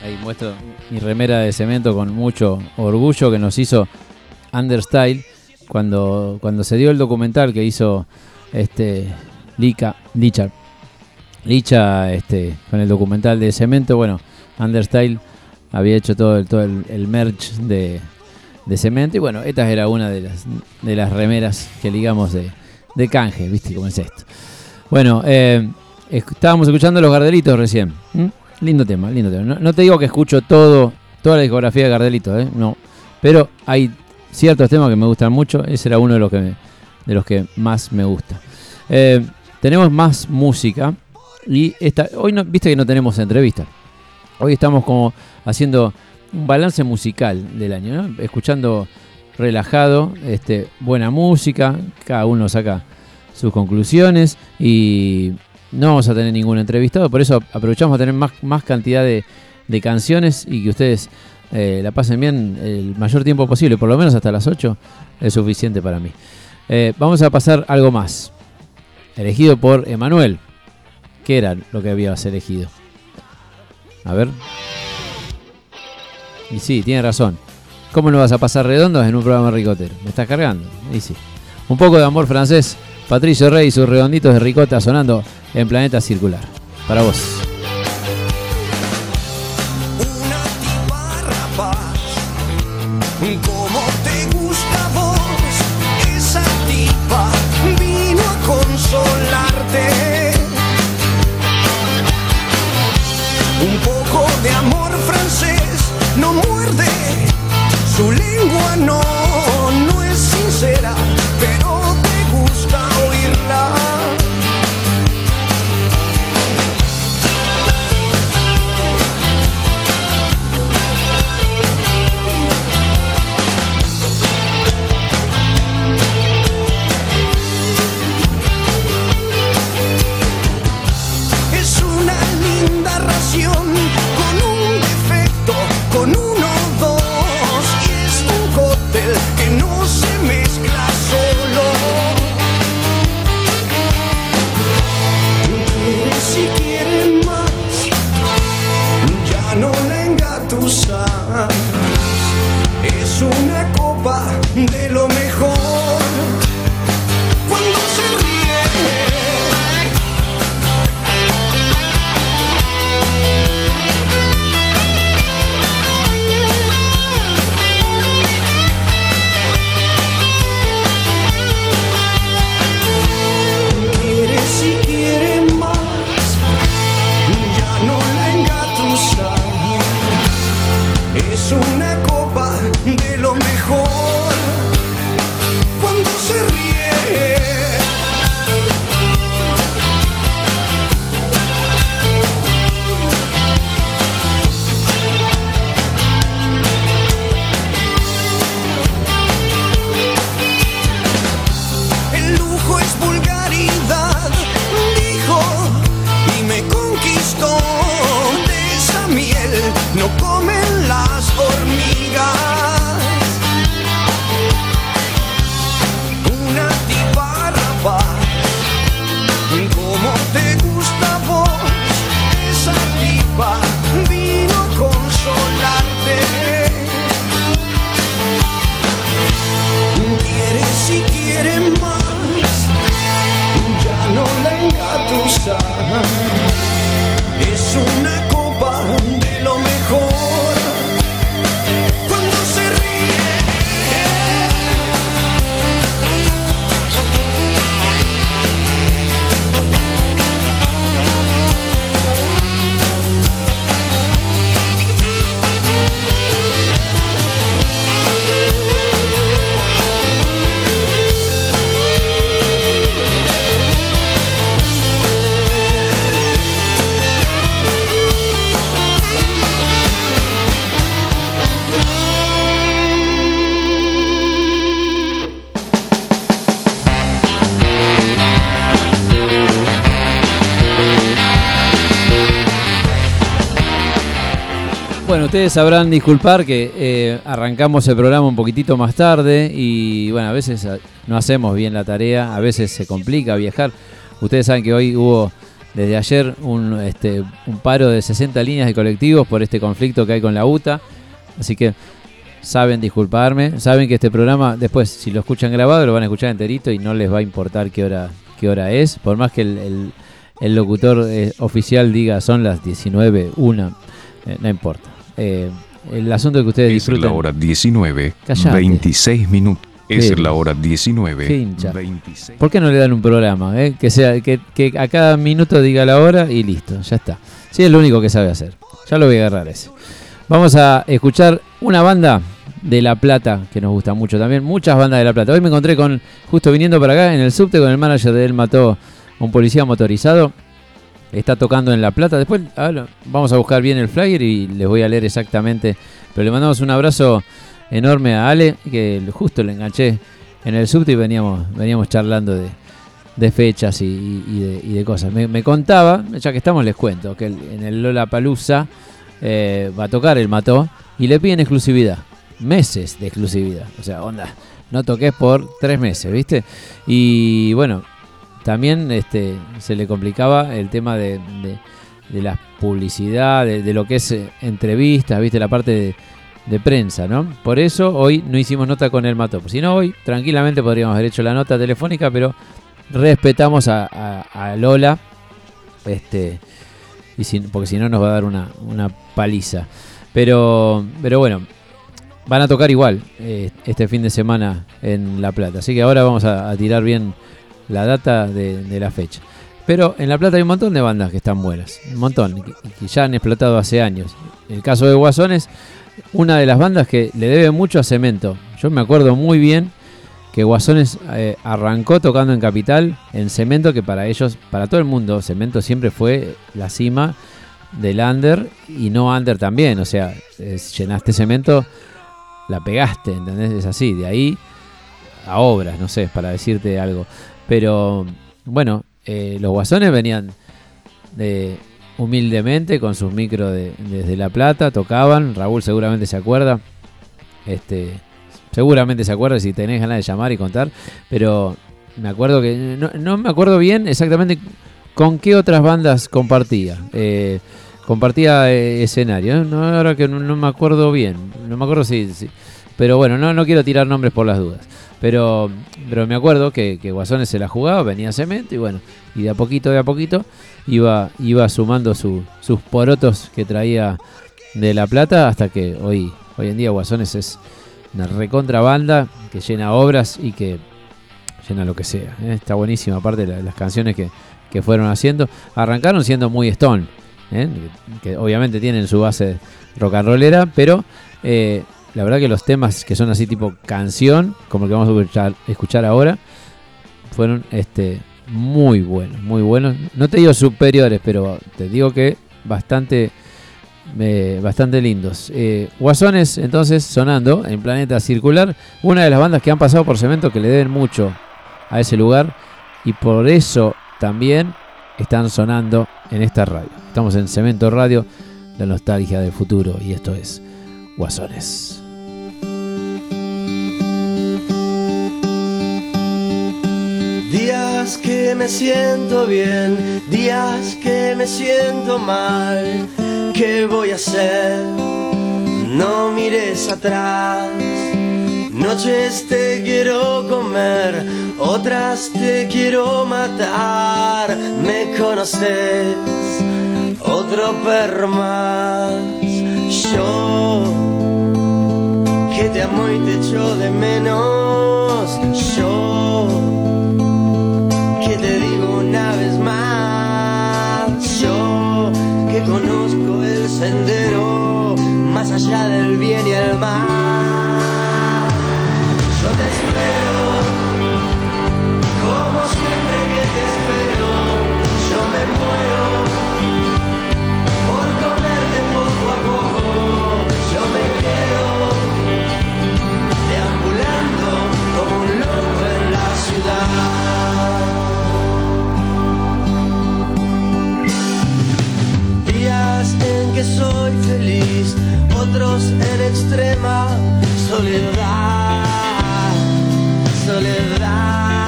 Ahí muestro mi remera de cemento con mucho orgullo que nos hizo Understyle cuando, cuando se dio el documental que hizo este Lica, Licha, Licha este, con el documental de cemento. Bueno, Understyle había hecho todo el, todo el, el merch de, de cemento. Y bueno, esta era una de las, de las remeras que ligamos de, de canje, ¿viste cómo es esto? Bueno, eh, estábamos escuchando Los Gardelitos recién. ¿m? Lindo tema, lindo tema. No, no te digo que escucho todo, toda la discografía de Gardelitos, ¿eh? no. Pero hay ciertos temas que me gustan mucho. Ese era uno de los que, me- de los que más me gusta. Eh, tenemos más música. Y esta, hoy no, viste que no tenemos entrevista. Hoy estamos como haciendo un balance musical del año, ¿no? escuchando relajado, este, buena música, cada uno saca sus conclusiones y no vamos a tener ningún entrevistado, por eso aprovechamos a tener más, más cantidad de, de canciones y que ustedes eh, la pasen bien el mayor tiempo posible, por lo menos hasta las 8 es suficiente para mí. Eh, vamos a pasar algo más, elegido por Emanuel. ¿Qué era lo que habías elegido? A ver. Y sí, tiene razón. ¿Cómo no vas a pasar redondos en un programa ricotero? ¿Me estás cargando? Y sí. Un poco de amor francés. Patricio Rey y sus redonditos de ricota sonando en Planeta Circular. Para vos. Como Bueno, ustedes sabrán disculpar que eh, arrancamos el programa un poquitito más tarde y bueno, a veces ah, no hacemos bien la tarea, a veces se complica viajar. Ustedes saben que hoy hubo desde ayer un, este, un paro de 60 líneas de colectivos por este conflicto que hay con la UTA. Así que saben disculparme, saben que este programa después si lo escuchan grabado lo van a escuchar enterito y no les va a importar qué hora qué hora es, por más que el, locutor eh, oficial diga son las 19, una, eh, no importa. Eh, el asunto es que ustedes Es disfruten. la hora 19, Callate. 26 minutos. Es la hora 19, qué hincha. 26. ¿Por qué no le dan un programa? eh? Que sea que, que a cada minuto diga la hora y listo, ya está. Sí, es lo único que sabe hacer. Ya lo voy a agarrar ese. Vamos a escuchar una banda de La Plata que nos gusta mucho también. Muchas bandas de La Plata. Hoy me encontré con, justo viniendo para acá, en el subte con el manager de él mató a un policía motorizado. Está tocando en La Plata. Después vamos a buscar bien el flyer y les voy a leer exactamente. Pero le mandamos un abrazo enorme a Ale, que justo le enganché en el subte y veníamos, veníamos charlando de, fechas y, y- de, cosas. Me, contaba, ya que estamos les cuento, que en el Lola Palusa va a tocar el Mató y le piden exclusividad. Meses de exclusividad. O sea, onda, no toques por tres meses, ¿viste? Y bueno, también este, se le complicaba el tema de, de- la publicidad, de, lo que es eh, entrevistas, ¿viste? La parte de, prensa, ¿no? Por eso hoy no hicimos nota con el Mató. Si no, hoy tranquilamente podríamos haber hecho la nota telefónica, pero respetamos a, a- Lola, este, y si- porque si no nos va a dar una, una paliza. Pero, pero bueno, van a tocar igual eh, este fin de semana en La Plata. Así que ahora vamos a tirar bien la data de, la fecha. Pero en La Plata hay un montón de bandas que están buenas. Un montón, que ya han explotado hace años. El caso de Guasones, una de las bandas que le debe mucho a Cemento. Yo me acuerdo muy bien que Guasones eh, arrancó tocando en Capital, en Cemento, que para ellos, para todo el mundo, Cemento siempre fue la cima del under y no under también. O sea, es- llenaste Cemento, la pegaste, ¿entendés? Es así, de ahí a obras, no sé, para decirte algo. Pero bueno, eh, los Guasones venían de humildemente con sus micros de, desde La Plata, tocaban, Raúl seguramente se acuerda. Este, seguramente se acuerda si tenés ganas de llamar y contar, pero me acuerdo que no, no me acuerdo bien exactamente con qué otras bandas compartía. Eh, compartía eh, escenario, ¿eh? no, ahora que no, no me acuerdo bien, no me acuerdo si, si- pero bueno, no, no quiero tirar nombres por las dudas. Pero, pero me acuerdo que, que Guasones se la jugaba, venía cemento y bueno, y de a poquito, de a poquito iba, iba sumando su- sus porotos que traía de La Plata hasta que hoy, hoy en día Guasones es una recontra banda que llena obras y que llena lo que sea. ¿eh? Está buenísima, aparte la- las canciones que, que fueron haciendo. Arrancaron siendo muy Stone, ¿eh? que obviamente tienen su base rock and rollera, pero eh, la verdad que los temas que son así tipo canción, como el que vamos a escuchar, ahora, fueron este muy buenos, muy buenos. No te digo superiores, pero te digo que bastante bastante lindos. Eh, Guasones, entonces, sonando en Planeta Circular, una de las bandas que han pasado por Cemento que le deben mucho a ese lugar y por eso también están sonando en esta radio. Estamos en Cemento Radio, la nostalgia del futuro, y esto es Guasones. Días que me siento bien, días que me siento mal. ¿Qué voy a hacer? No mires atrás. Noches te quiero comer, otras te quiero matar. Me conoces, otro perro más. Yo que te amo y te echo de menos. Yo sendero más allá del bien y el mal. Yo te soy feliz, otros en extrema soledad, soledad.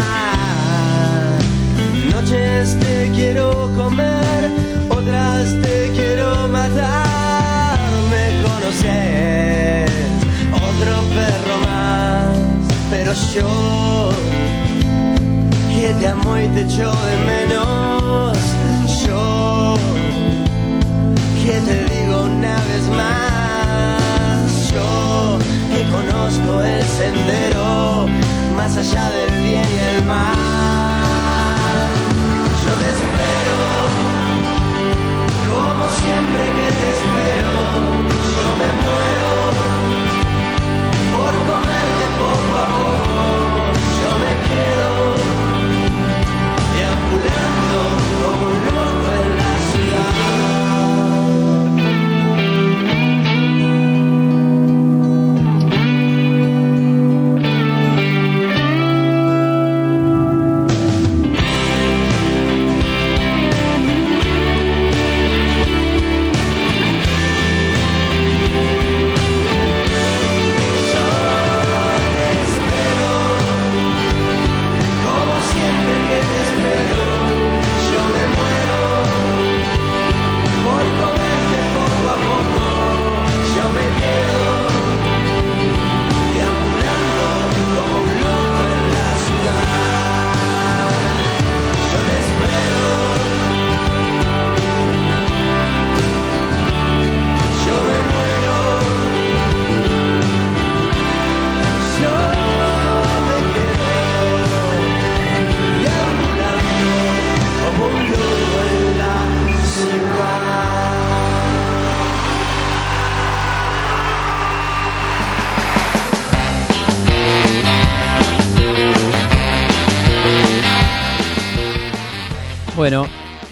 Noches te quiero comer, otras te quiero matar, me conoces, otro perro más, pero yo que te amo y te echo de menos yo, que conozco el sendero más allá del bien y el mal.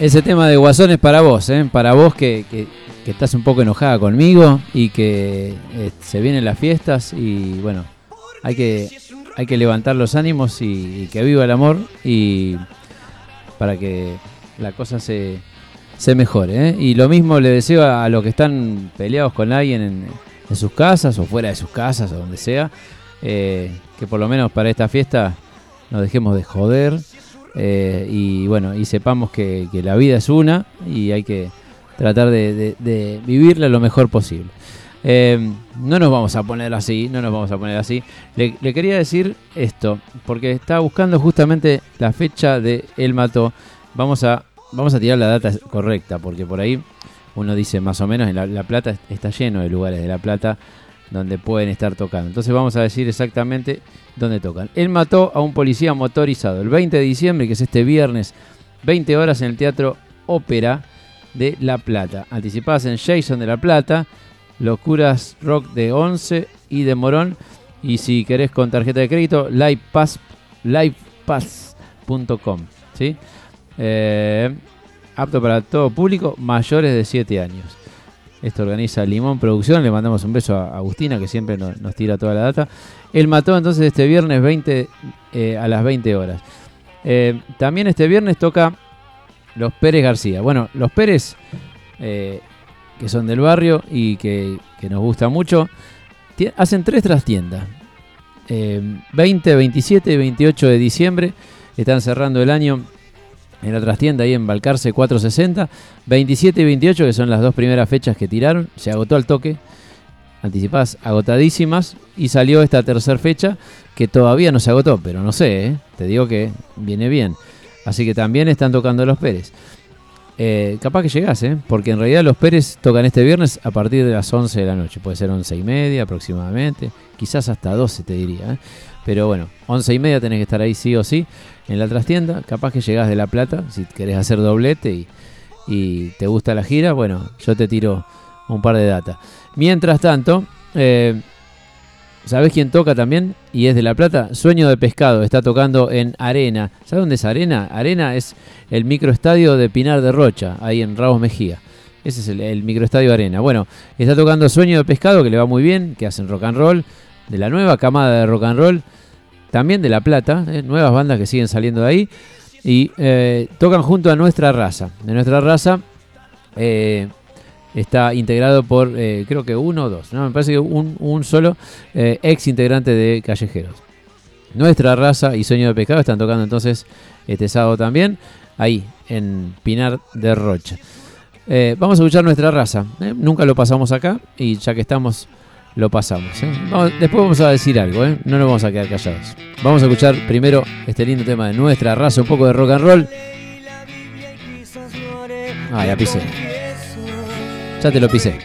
Ese tema de Guasón es para vos, ¿eh? para vos que, que- estás un poco enojada conmigo y que eh, se vienen las fiestas y bueno, hay que, hay que levantar los ánimos y, que viva el amor y para que la cosa se, se mejore. ¿eh? Y lo mismo le deseo a, a los que están peleados con alguien en, en sus casas o fuera de sus casas o donde sea, eh, que por lo menos para esta fiesta nos dejemos de joder eh, y bueno, y sepamos que, la vida es una y hay que tratar de, vivirla lo mejor posible. Eh, no nos vamos a poner así, no nos vamos a poner así. Le, quería decir esto, porque estaba buscando justamente la fecha de El Mató. Vamos a, vamos a tirar la data correcta, porque por ahí uno dice más o menos, en La Plata está lleno de lugares de La Plata donde pueden estar tocando. Entonces vamos a decir exactamente dónde tocan. Él mató a un policía motorizado el 20 de diciembre, que es este viernes, 20 horas en el Teatro Ópera de La Plata. Anticipadas en Jason de La Plata, Locuras Rock de 11 y de Morón. Y si querés con tarjeta de crédito, livepass, livepass.com. ¿sí? Eh, apto para todo público, mayores de 7 años. Esto organiza Limón Producción. Le mandamos un beso a Agustina, que siempre nos, tira toda la data. Él mató entonces este viernes 20 eh, a las 20 horas. Eh, también este viernes toca los Pérez García. Bueno, los Pérez, eh, que son del barrio y que, que nos gusta mucho, hacen tres trastiendas. Eh, 20, 27 y 28 de diciembre están cerrando el año en la trastienda ahí en Balcarce 460. 27 y 28, que son las dos primeras fechas que tiraron, se agotó al toque. Anticipadas agotadísimas. Y salió esta tercera fecha que todavía no se agotó, pero no sé, ¿eh? te digo que viene bien. Así que también están tocando los Pérez. Eh, capaz que llegás, ¿eh? porque en realidad los Pérez tocan este viernes a partir de las 11 de la noche. Puede ser 11 y media aproximadamente, quizás hasta 12 te diría. ¿eh? Pero bueno, 11 y media tenés que estar ahí sí o sí en la trastienda. Capaz que llegás de La Plata si querés hacer doblete y, te gusta la gira. Bueno, yo te tiro un par de data. Mientras tanto, eh, ¿sabés quién toca también? Y es de La Plata. Sueño de Pescado. Está tocando en Arena. ¿Sabes dónde es Arena? Arena es el microestadio de Pinar de Rocha, ahí en Ramos Mejía. Ese es el, el microestadio Arena. Bueno, está tocando Sueño de Pescado, que le va muy bien, que hacen rock and roll, de la nueva camada de rock and roll, también de La Plata, ¿eh? nuevas bandas que siguen saliendo de ahí. Y eh, tocan junto a Nuestra Raza. De Nuestra Raza eh, está integrado por, creo que uno o dos, ¿no? me parece que un, un solo ex integrante de Callejeros. Nuestra Raza y Sueño de Pescado están tocando entonces este sábado también, ahí en Pinar de Rocha. Vamos a escuchar nuestra raza. Nunca lo pasamos acá y ya que estamos lo pasamos. ¿eh? Después vamos a decir algo, ¿eh? no nos vamos a quedar callados. Vamos a escuchar primero este lindo tema de nuestra raza, un poco de rock and roll. Ah, ya pisé. Ya te lo pisé.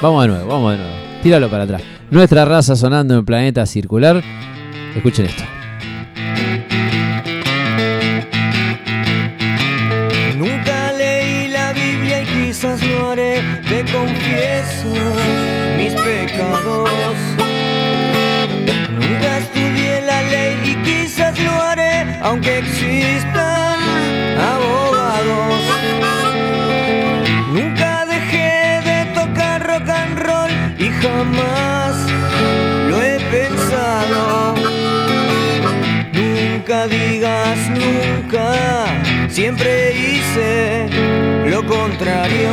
Vamos de nuevo, vamos de nuevo. Tíralo para atrás. Nuestra raza sonando en planeta circular. Escuchen esto. Nunca leí la Biblia y quizás lo haré, te confieso pecados. Nunca estudié la ley y quizás lo haré, aunque existan abogados. Nunca dejé de tocar rock and roll y jamás lo he pensado. Nunca digas nunca, siempre hice lo contrario.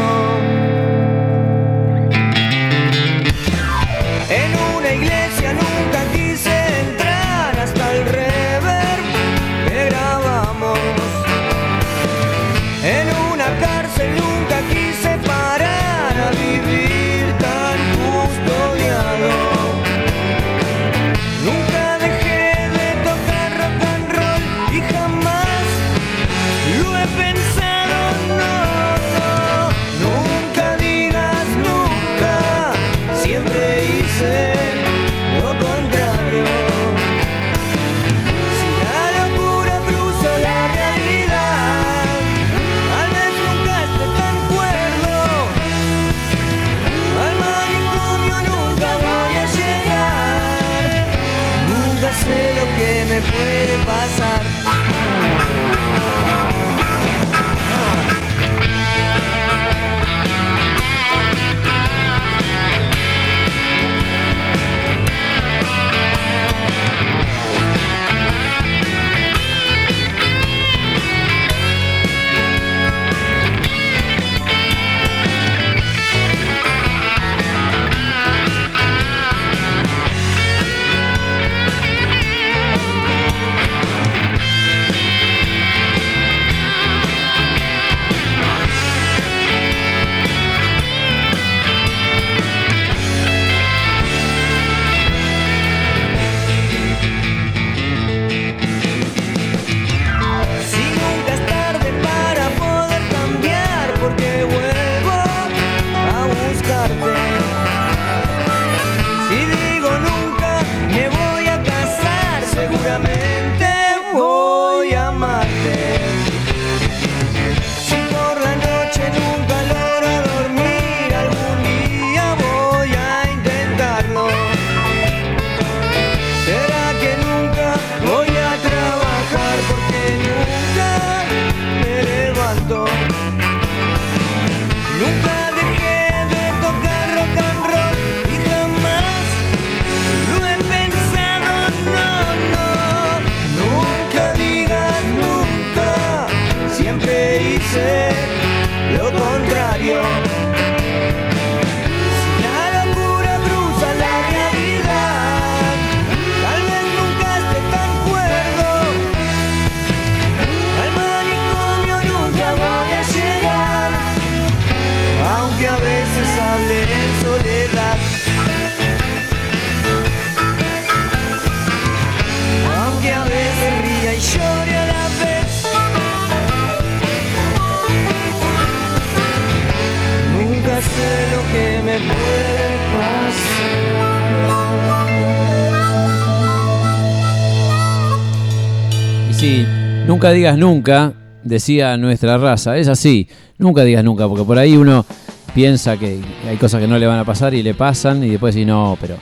Nunca digas nunca, decía nuestra raza. Es así, nunca digas nunca, porque por ahí uno piensa que hay cosas que no le van a pasar y le pasan y después sí, no, pero,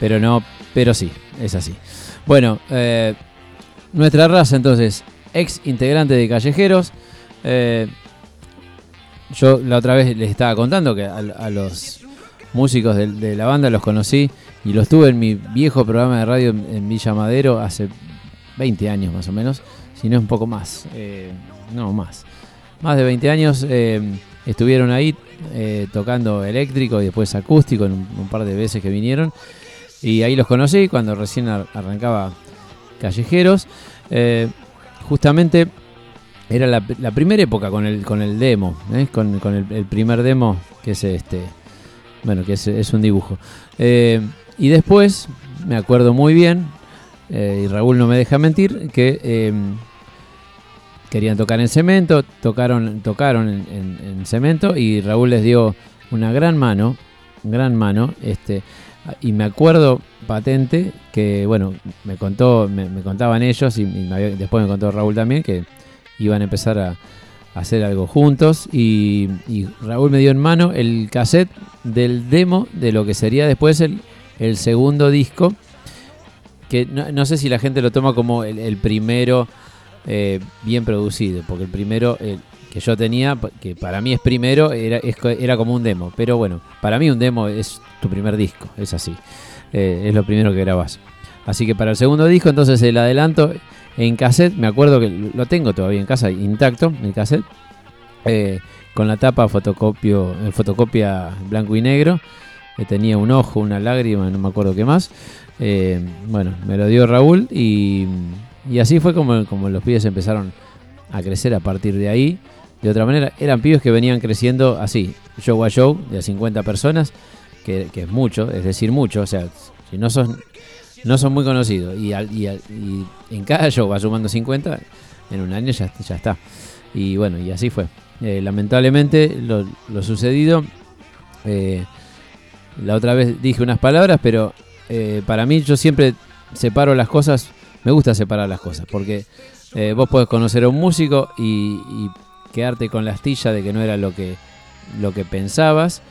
pero no, pero sí, es así. Bueno, eh, nuestra raza entonces, ex integrante de Callejeros. eh, yo la otra vez les estaba contando que a, los músicos de, la banda los conocí y los tuve en mi viejo programa de radio en, en Villa Madero hace 20 años más o menos, si no es un poco más, eh, no más, más de 20 años eh, estuvieron ahí eh, tocando eléctrico y después acústico en un, par de veces que vinieron. Y ahí los conocí cuando recién ar- arrancaba Callejeros, justamente era la, primera época con el, con el demo, con, con el, primer demo que es este bueno, que es, es un dibujo. Y después, me acuerdo muy bien, y Raúl no me deja mentir, que querían tocar en cemento, tocaron, tocaron en, en- en cemento y Raúl les dio una gran mano, gran mano, este, y me acuerdo patente que, bueno, me contó, me, contaban ellos y, y después me contó Raúl también que iban a empezar a, hacer algo juntos y, Raúl me dio en mano el cassette del demo de lo que sería después el, el segundo disco que no, no sé si la gente lo toma como el primero eh, bien producido, porque el primero que yo tenía, que para mí es primero, era, era como un demo. Pero bueno, para mí un demo es tu primer disco, es así. Eh, es lo primero que grabás. Así que para el segundo disco, entonces el adelanto en cassette, me acuerdo que lo tengo todavía en casa, intacto, el cassette, eh, con la tapa fotocopio, fotocopia blanco y negro. tenía un ojo, una lágrima, no me acuerdo qué más. Bueno, me lo dio Raúl y, y así fue como, como los pibes empezaron a crecer a partir de ahí. De otra manera, eran pibes que venían creciendo así, show a show, de a 50 personas, que, que es mucho, es decir, mucho. O sea, si no sos, no son muy conocidos y, al- y al- y en cada show va sumando 50, en un año ya, ya está. Y bueno, y así fue. Eh, lamentablemente, lo, lo sucedido. eh, la otra vez dije unas palabras, pero eh, para mí yo siempre separo las cosas, me gusta separar las cosas, porque eh, vos podés conocer a un músico y, quedarte con la astilla de que no era lo que, lo que pensabas,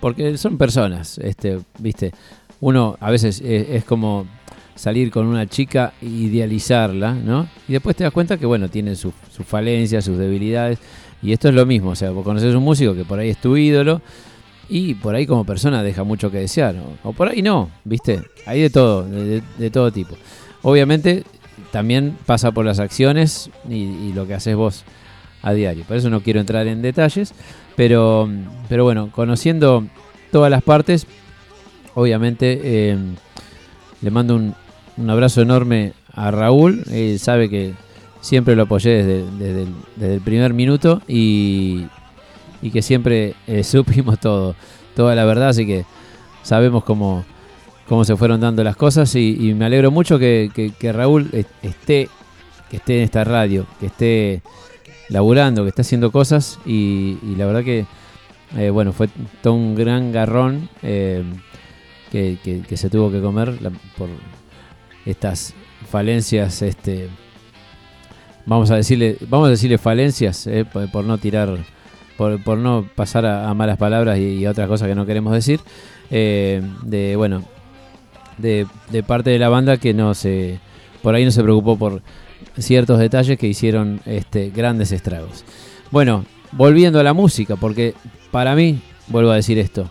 porque son personas, este, viste, uno a veces es, es como salir con una chica e idealizarla, ¿no? Y después te das cuenta que, bueno, tiene sus sus falencias, sus debilidades, y esto es lo mismo, o sea, vos conoces un músico que por ahí es tu ídolo, y por ahí como persona deja mucho que desear. O, o por ahí no, ¿viste? Hay de todo, de- de todo tipo. Obviamente también pasa por las acciones y, lo que haces vos a diario. Por eso no quiero entrar en detalles. Pero, pero bueno, conociendo todas las partes, obviamente eh, le mando un, un abrazo enorme a Raúl. Él sabe que siempre lo apoyé desde, desde el primer minuto y, y que siempre eh, supimos todo, toda la verdad, así que sabemos cómo, cómo se fueron dando las cosas y, me alegro mucho que, Raúl est- esté, que esté en esta radio, que esté laburando, que esté haciendo cosas y, la verdad que eh, bueno, fue todo un gran garrón eh, que, se tuvo que comer por estas falencias, este vamos a decirle, vamos a decirle falencias, eh, por, no tirar, por, no pasar a, malas palabras y, y otras cosas que no queremos decir, eh, de bueno, de, parte de la banda que no se, por ahí no se preocupó por ciertos detalles que hicieron este, grandes estragos. Bueno, volviendo a la música, porque para mí, vuelvo a decir esto,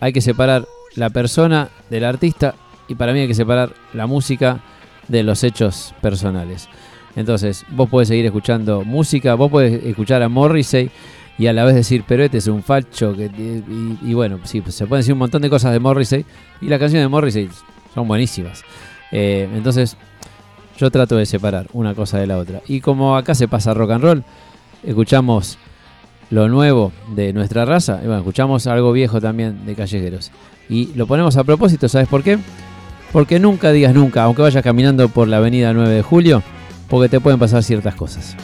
hay que separar la persona del artista y para mí hay que separar la música de los hechos personales. Entonces, vos podés seguir escuchando música, vos podés escuchar a Morrissey y a la vez decir, pero este es un facho. Y bueno, sí, pues se pueden decir un montón de cosas de Morrissey y las canciones de Morrissey son buenísimas. Eh, entonces, yo trato de separar una cosa de la otra. Y como acá se pasa rock and roll, escuchamos lo nuevo de nuestra raza y bueno, escuchamos algo viejo también de callejeros. Y lo ponemos a propósito, ¿sabes por qué? Porque nunca digas nunca, aunque vayas caminando por la avenida 9 de julio, porque te pueden pasar ciertas cosas.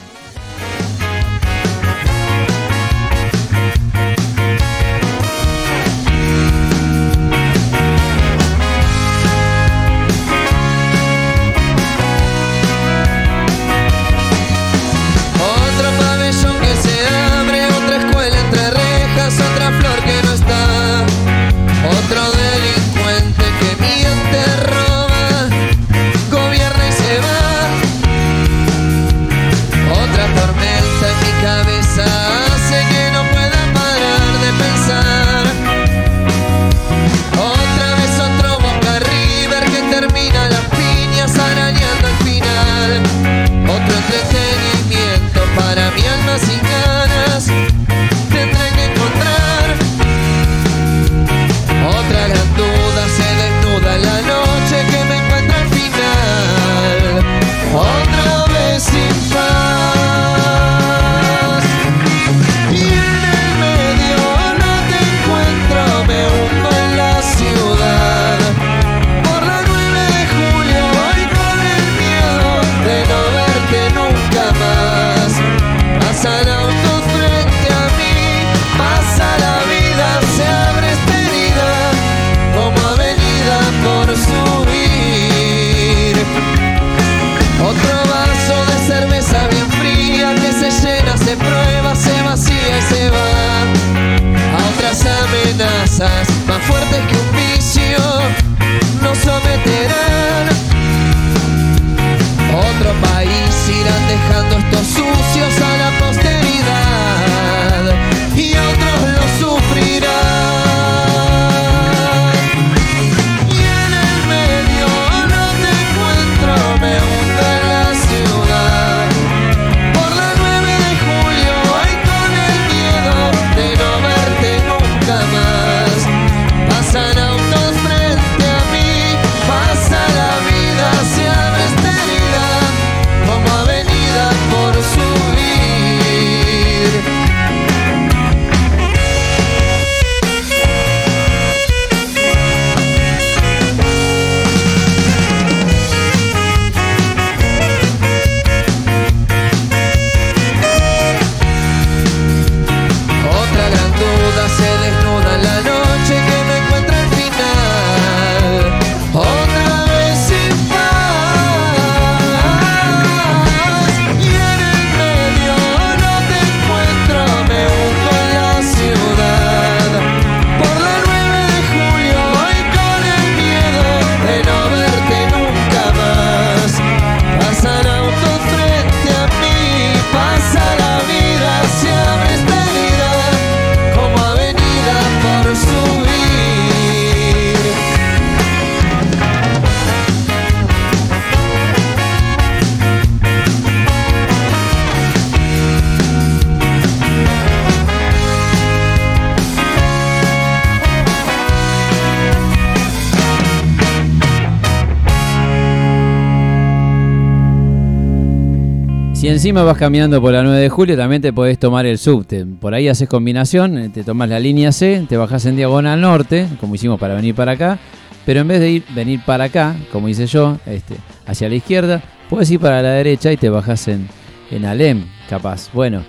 Encima vas caminando por la 9 de julio, también te podés tomar el subte. Por ahí haces combinación, eh, te tomas la línea C, te bajás en diagonal norte, como hicimos para venir para acá. Pero en vez de ir, venir para acá, como hice yo, este, hacia la izquierda, puedes ir para la derecha y te bajás en, en Alem, capaz. Bueno,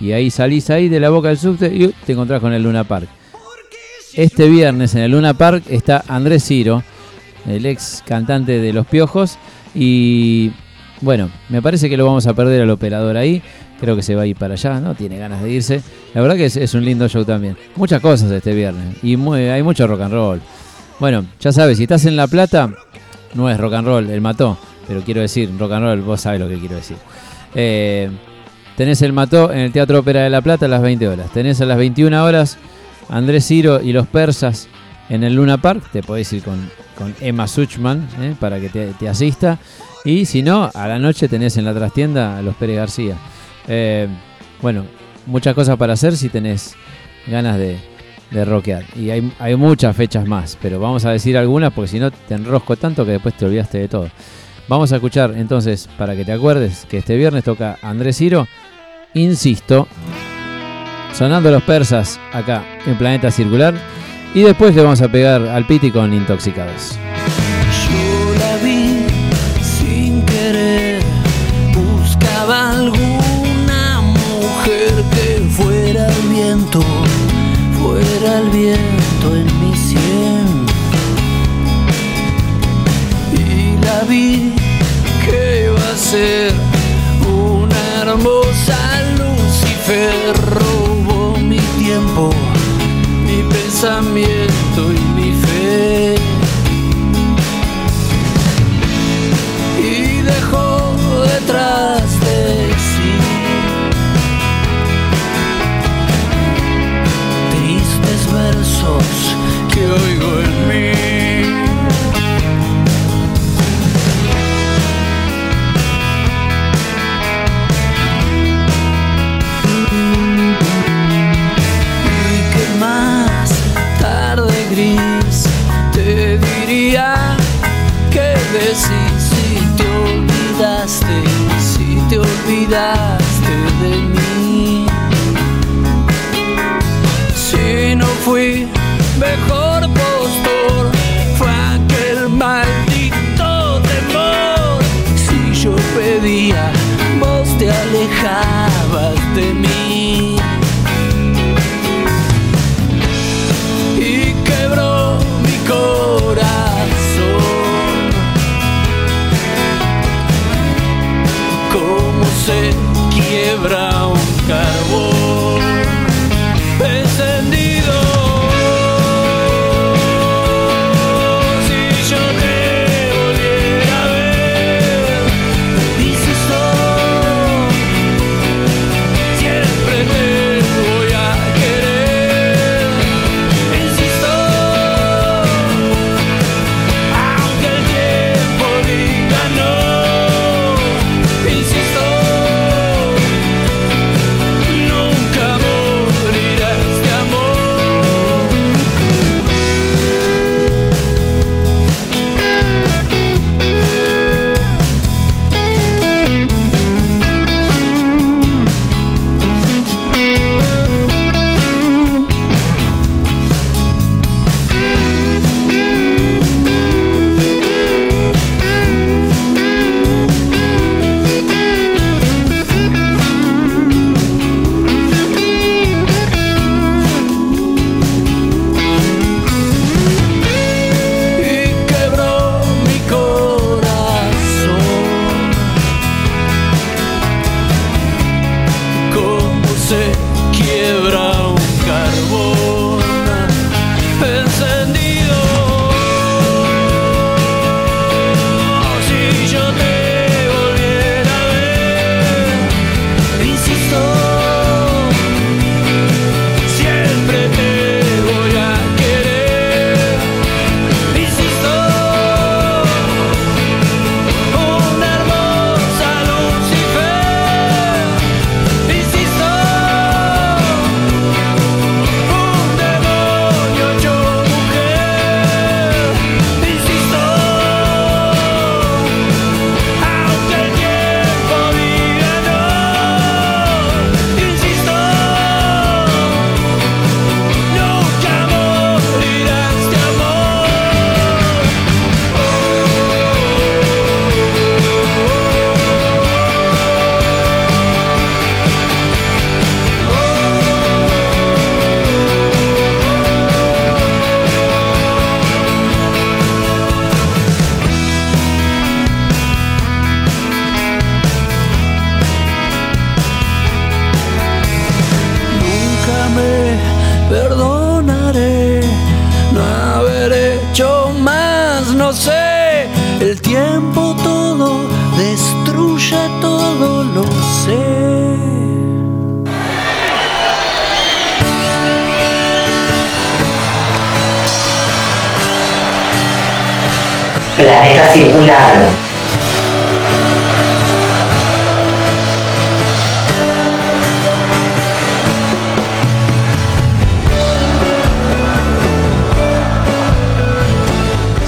y ahí salís ahí de la boca del subte y te encontrás con el Luna Park. Este viernes en el Luna Park está Andrés Ciro, el ex cantante de Los Piojos. Y bueno, me parece que lo vamos a perder al operador ahí. Creo que se va a ir para allá, no tiene ganas de irse. La verdad que es, un lindo show también. Muchas cosas este viernes y hay mucho rock and roll. Bueno, ya sabes, si estás en La Plata, no es rock and roll, el mató. Pero quiero decir, rock and roll, vos sabés lo que quiero decir. Eh, tenés el mató en el Teatro Ópera de La Plata a las 20 horas. Tenés a las 21 horas Andrés Ciro y los persas en el Luna Park. Te podés ir con, con Emma Suchman eh, para que te, te asista. Y si no, a la noche tenés en la trastienda a los Pérez García. Eh, bueno, muchas cosas para hacer si tenés ganas de, de rockear. Y hay, hay muchas fechas más, pero vamos a decir algunas porque si no te enrosco tanto que después te olvidaste de todo. Vamos a escuchar entonces, para que te acuerdes, que este viernes toca Andrés Ciro. Insisto, sonando los persas acá en Planeta Circular. Y después le vamos a pegar al piti con Intoxicados. Viento, fuera el viento en mi sien. Y la vi que iba a ser una hermosa Lucifer, robó mi tiempo, mi pensamiento y olvidaste de mí. Si no fui mejor postor, fue aquel maldito temor. Si yo pedía, vos te alejabas de mí.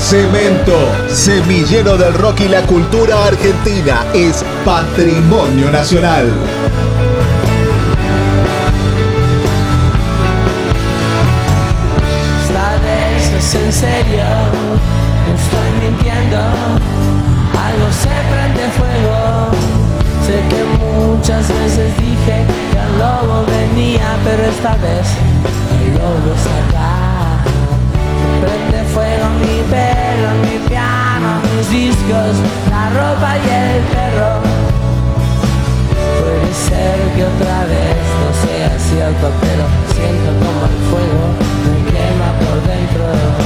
Cemento, semillero del rock y la cultura argentina, es patrimonio nacional. Esta vez es en serio, estoy mintiendo. Algo se prende fuego. Sé que muchas veces dije que el lobo venía, pero esta vez el lobo está. Prende fuego mi pelo, mi piano, mis discos, la ropa y el perro. Puede ser que otra vez no sea cierto, pero siento como el fuego me quema por dentro.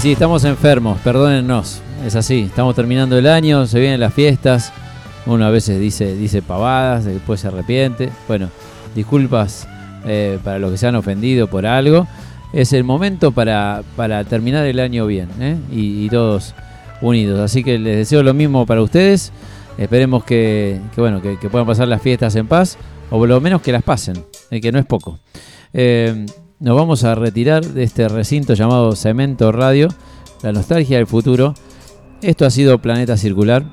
Sí, estamos enfermos, perdónennos. Es así, estamos terminando el año, se vienen las fiestas. Uno a veces dice, dice pavadas, después se arrepiente. Bueno, disculpas eh, para los que se han ofendido por algo. Es el momento para, para terminar el año bien ¿eh? y, todos unidos. Así que les deseo lo mismo para ustedes. Esperemos que, que, bueno, que puedan pasar las fiestas en paz, o por lo menos que las pasen, eh, que no es poco. Eh, nos vamos a retirar de este recinto llamado Cemento Radio, la nostalgia del futuro. Esto ha sido Planeta Circular,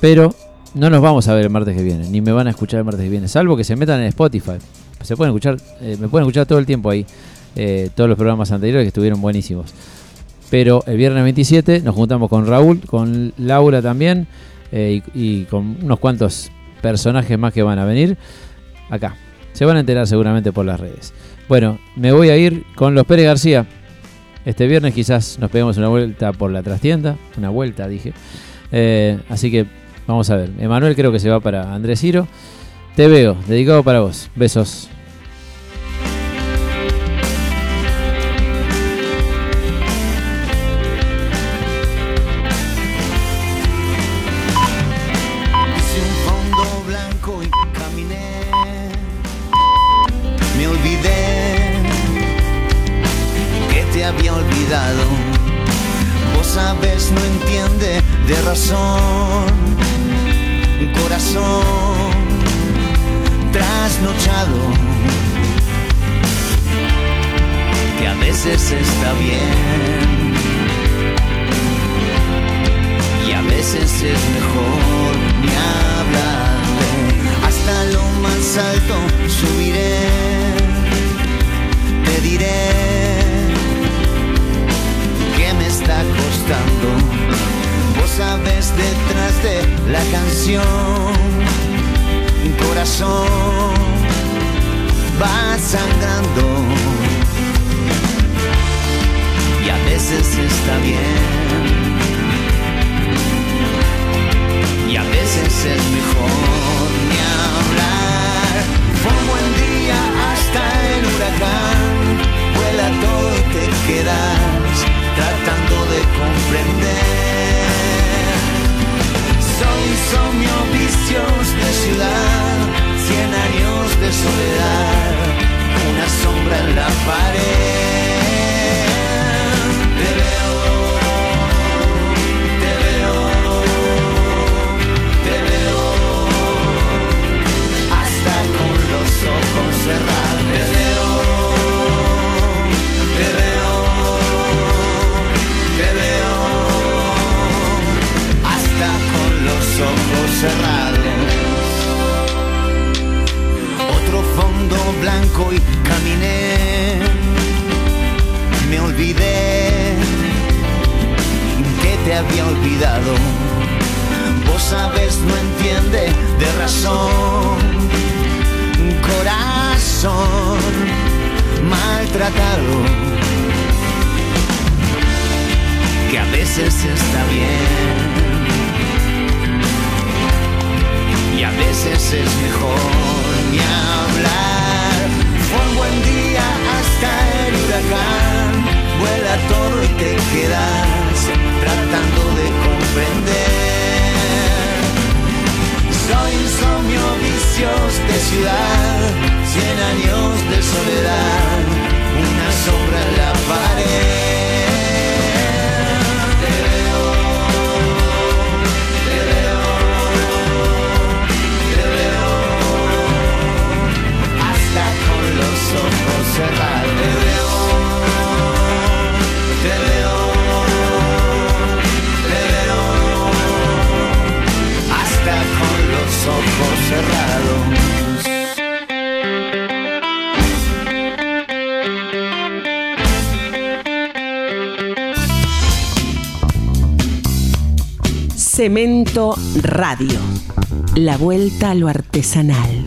pero no nos vamos a ver el martes que viene, ni me van a escuchar el martes que viene, salvo que se metan en Spotify. Se pueden escuchar, eh, me pueden escuchar todo el tiempo ahí, eh, todos los programas anteriores que estuvieron buenísimos. Pero el viernes 27 nos juntamos con Raúl, con Laura también eh, y, y con unos cuantos personajes más que van a venir acá. Se van a enterar seguramente por las redes. Bueno, me voy a ir con los Pérez García. Este viernes quizás nos pegamos una vuelta por la trastienda. Una vuelta, dije. Eh, así que vamos a ver. Emanuel creo que se va para Andrés Ciro. Te veo, dedicado para vos. Besos. cuidado. Vos sabes, no entiende de razón, corazón trasnochado. Que a veces está bien y a veces es mejor ni hablar. Hasta lo más alto subiré corazón. Va sangrando Radio. La vuelta a lo artesanal.